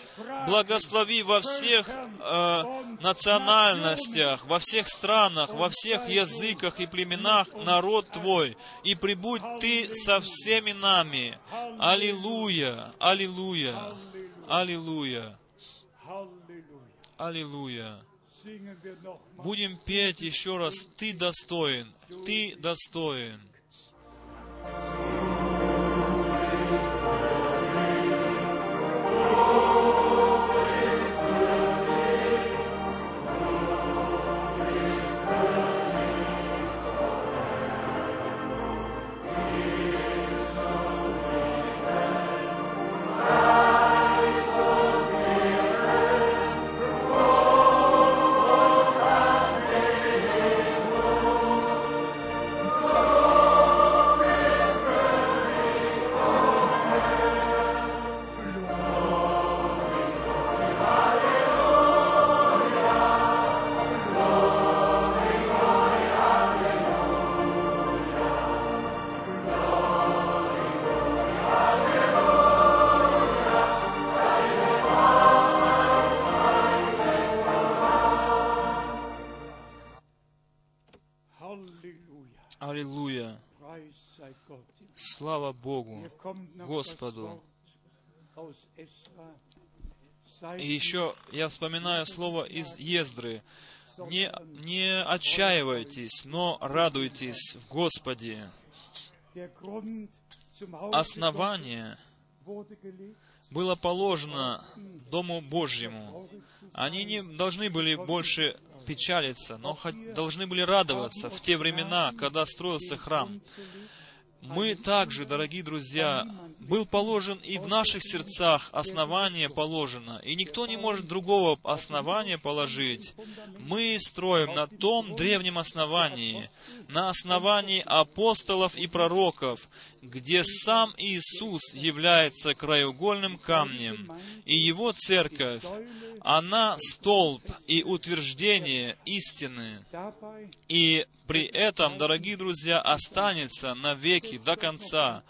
благослови во всех э, национальностях, во всех странах, во всех языках и племенах народ Твой, и прибудь Ты со всеми нами. Аллилуйя, аллилуйя, аллилуйя, аллилуйя. Будем петь еще раз, Ты достоин, Ты достоин. Аллилуйя. Богу, Господу. И еще я вспоминаю слово из Ездры. Не, не отчаивайтесь, но радуйтесь в Господе. Основание было положено Дому Божьему. Они не должны были больше печалиться, но должны были радоваться в те времена, когда строился храм. Мы также, дорогие друзья, был положен и в наших сердцах основание положено, и никто не может другого основания положить. Мы строим на том древнем основании, на основании апостолов и пророков, где сам Иисус является краеугольным камнем, и Его церковь, она столб и утверждение истины. И при этом, дорогие друзья, останется навеки, до конца.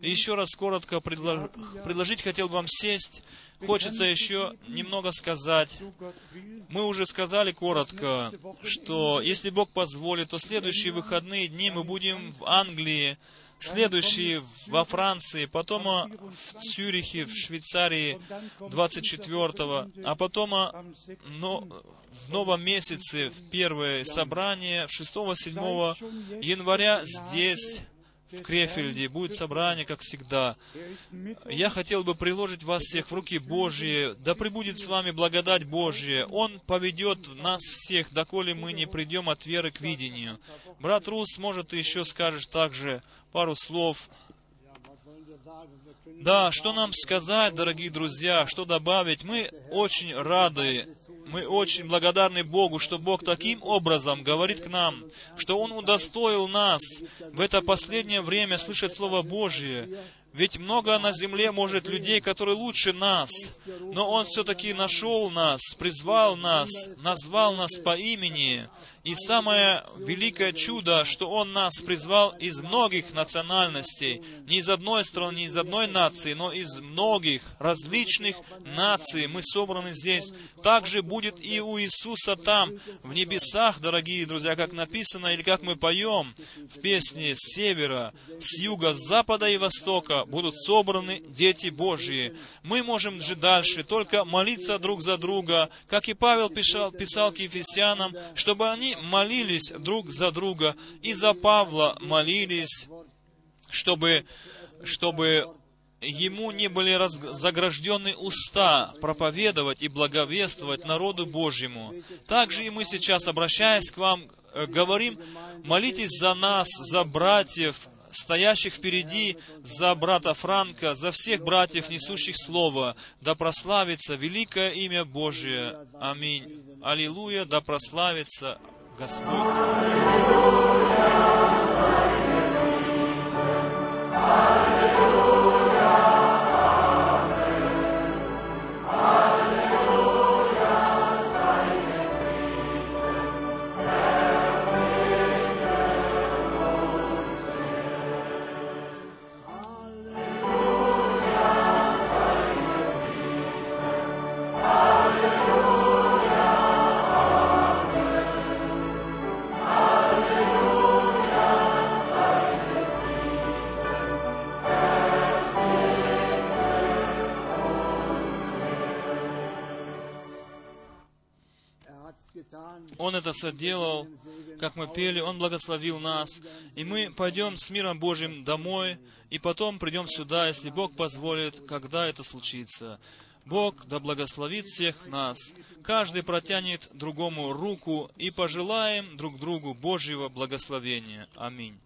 Еще раз коротко предлож... предложить хотел вам сесть. Хочется еще немного сказать. Мы уже сказали коротко, что если Бог позволит, то следующие выходные дни мы будем в Англии, следующие во Франции, потом в Цюрихе, в Швейцарии 24-го, а потом но, в новом месяце, в первое собрание 6-7 января здесь, в Крефельде, будет собрание, как всегда. Я хотел бы приложить вас всех в руки Божьи. Да пребудет с вами благодать Божья. Он поведет нас всех, доколе мы не придем от веры к видению. Брат Рус, может, ты еще скажешь также пару слов. Да, что нам сказать, дорогие друзья, что добавить? Мы очень рады, мы очень благодарны Богу, что Бог таким образом говорит к нам, что Он удостоил нас в это последнее время слышать Слово Божье, ведь много на земле может людей, которые лучше нас, но Он все-таки нашел нас, призвал нас, назвал нас по имени, и самое великое чудо, что Он нас призвал из многих национальностей, не из одной страны, не из одной нации, но из многих различных наций. Мы собраны здесь. Так же будет и у Иисуса там, в небесах, дорогие друзья, как написано, или как мы поем в песне с севера, с юга, с запада и востока будут собраны дети Божьи. Мы можем же дальше только молиться друг за друга, как и Павел писал, писал к Ефесянам, чтобы они молились друг за друга, и за Павла молились, чтобы, чтобы ему не были раз, заграждены уста проповедовать и благовествовать народу Божьему. Также и мы сейчас, обращаясь к вам, э, говорим, молитесь за нас, за братьев, стоящих впереди, за брата Франка, за всех братьев, несущих Слово, да прославится великое имя Божие. Аминь. Аллилуйя, да прославится Господь. Он это соделал, как мы пели, Он благословил нас, и мы пойдем с миром Божьим домой, и потом придем сюда, если Бог позволит, когда это случится. Бог да благословит всех нас. Каждый протянет другому руку и пожелаем друг другу Божьего благословения. Аминь.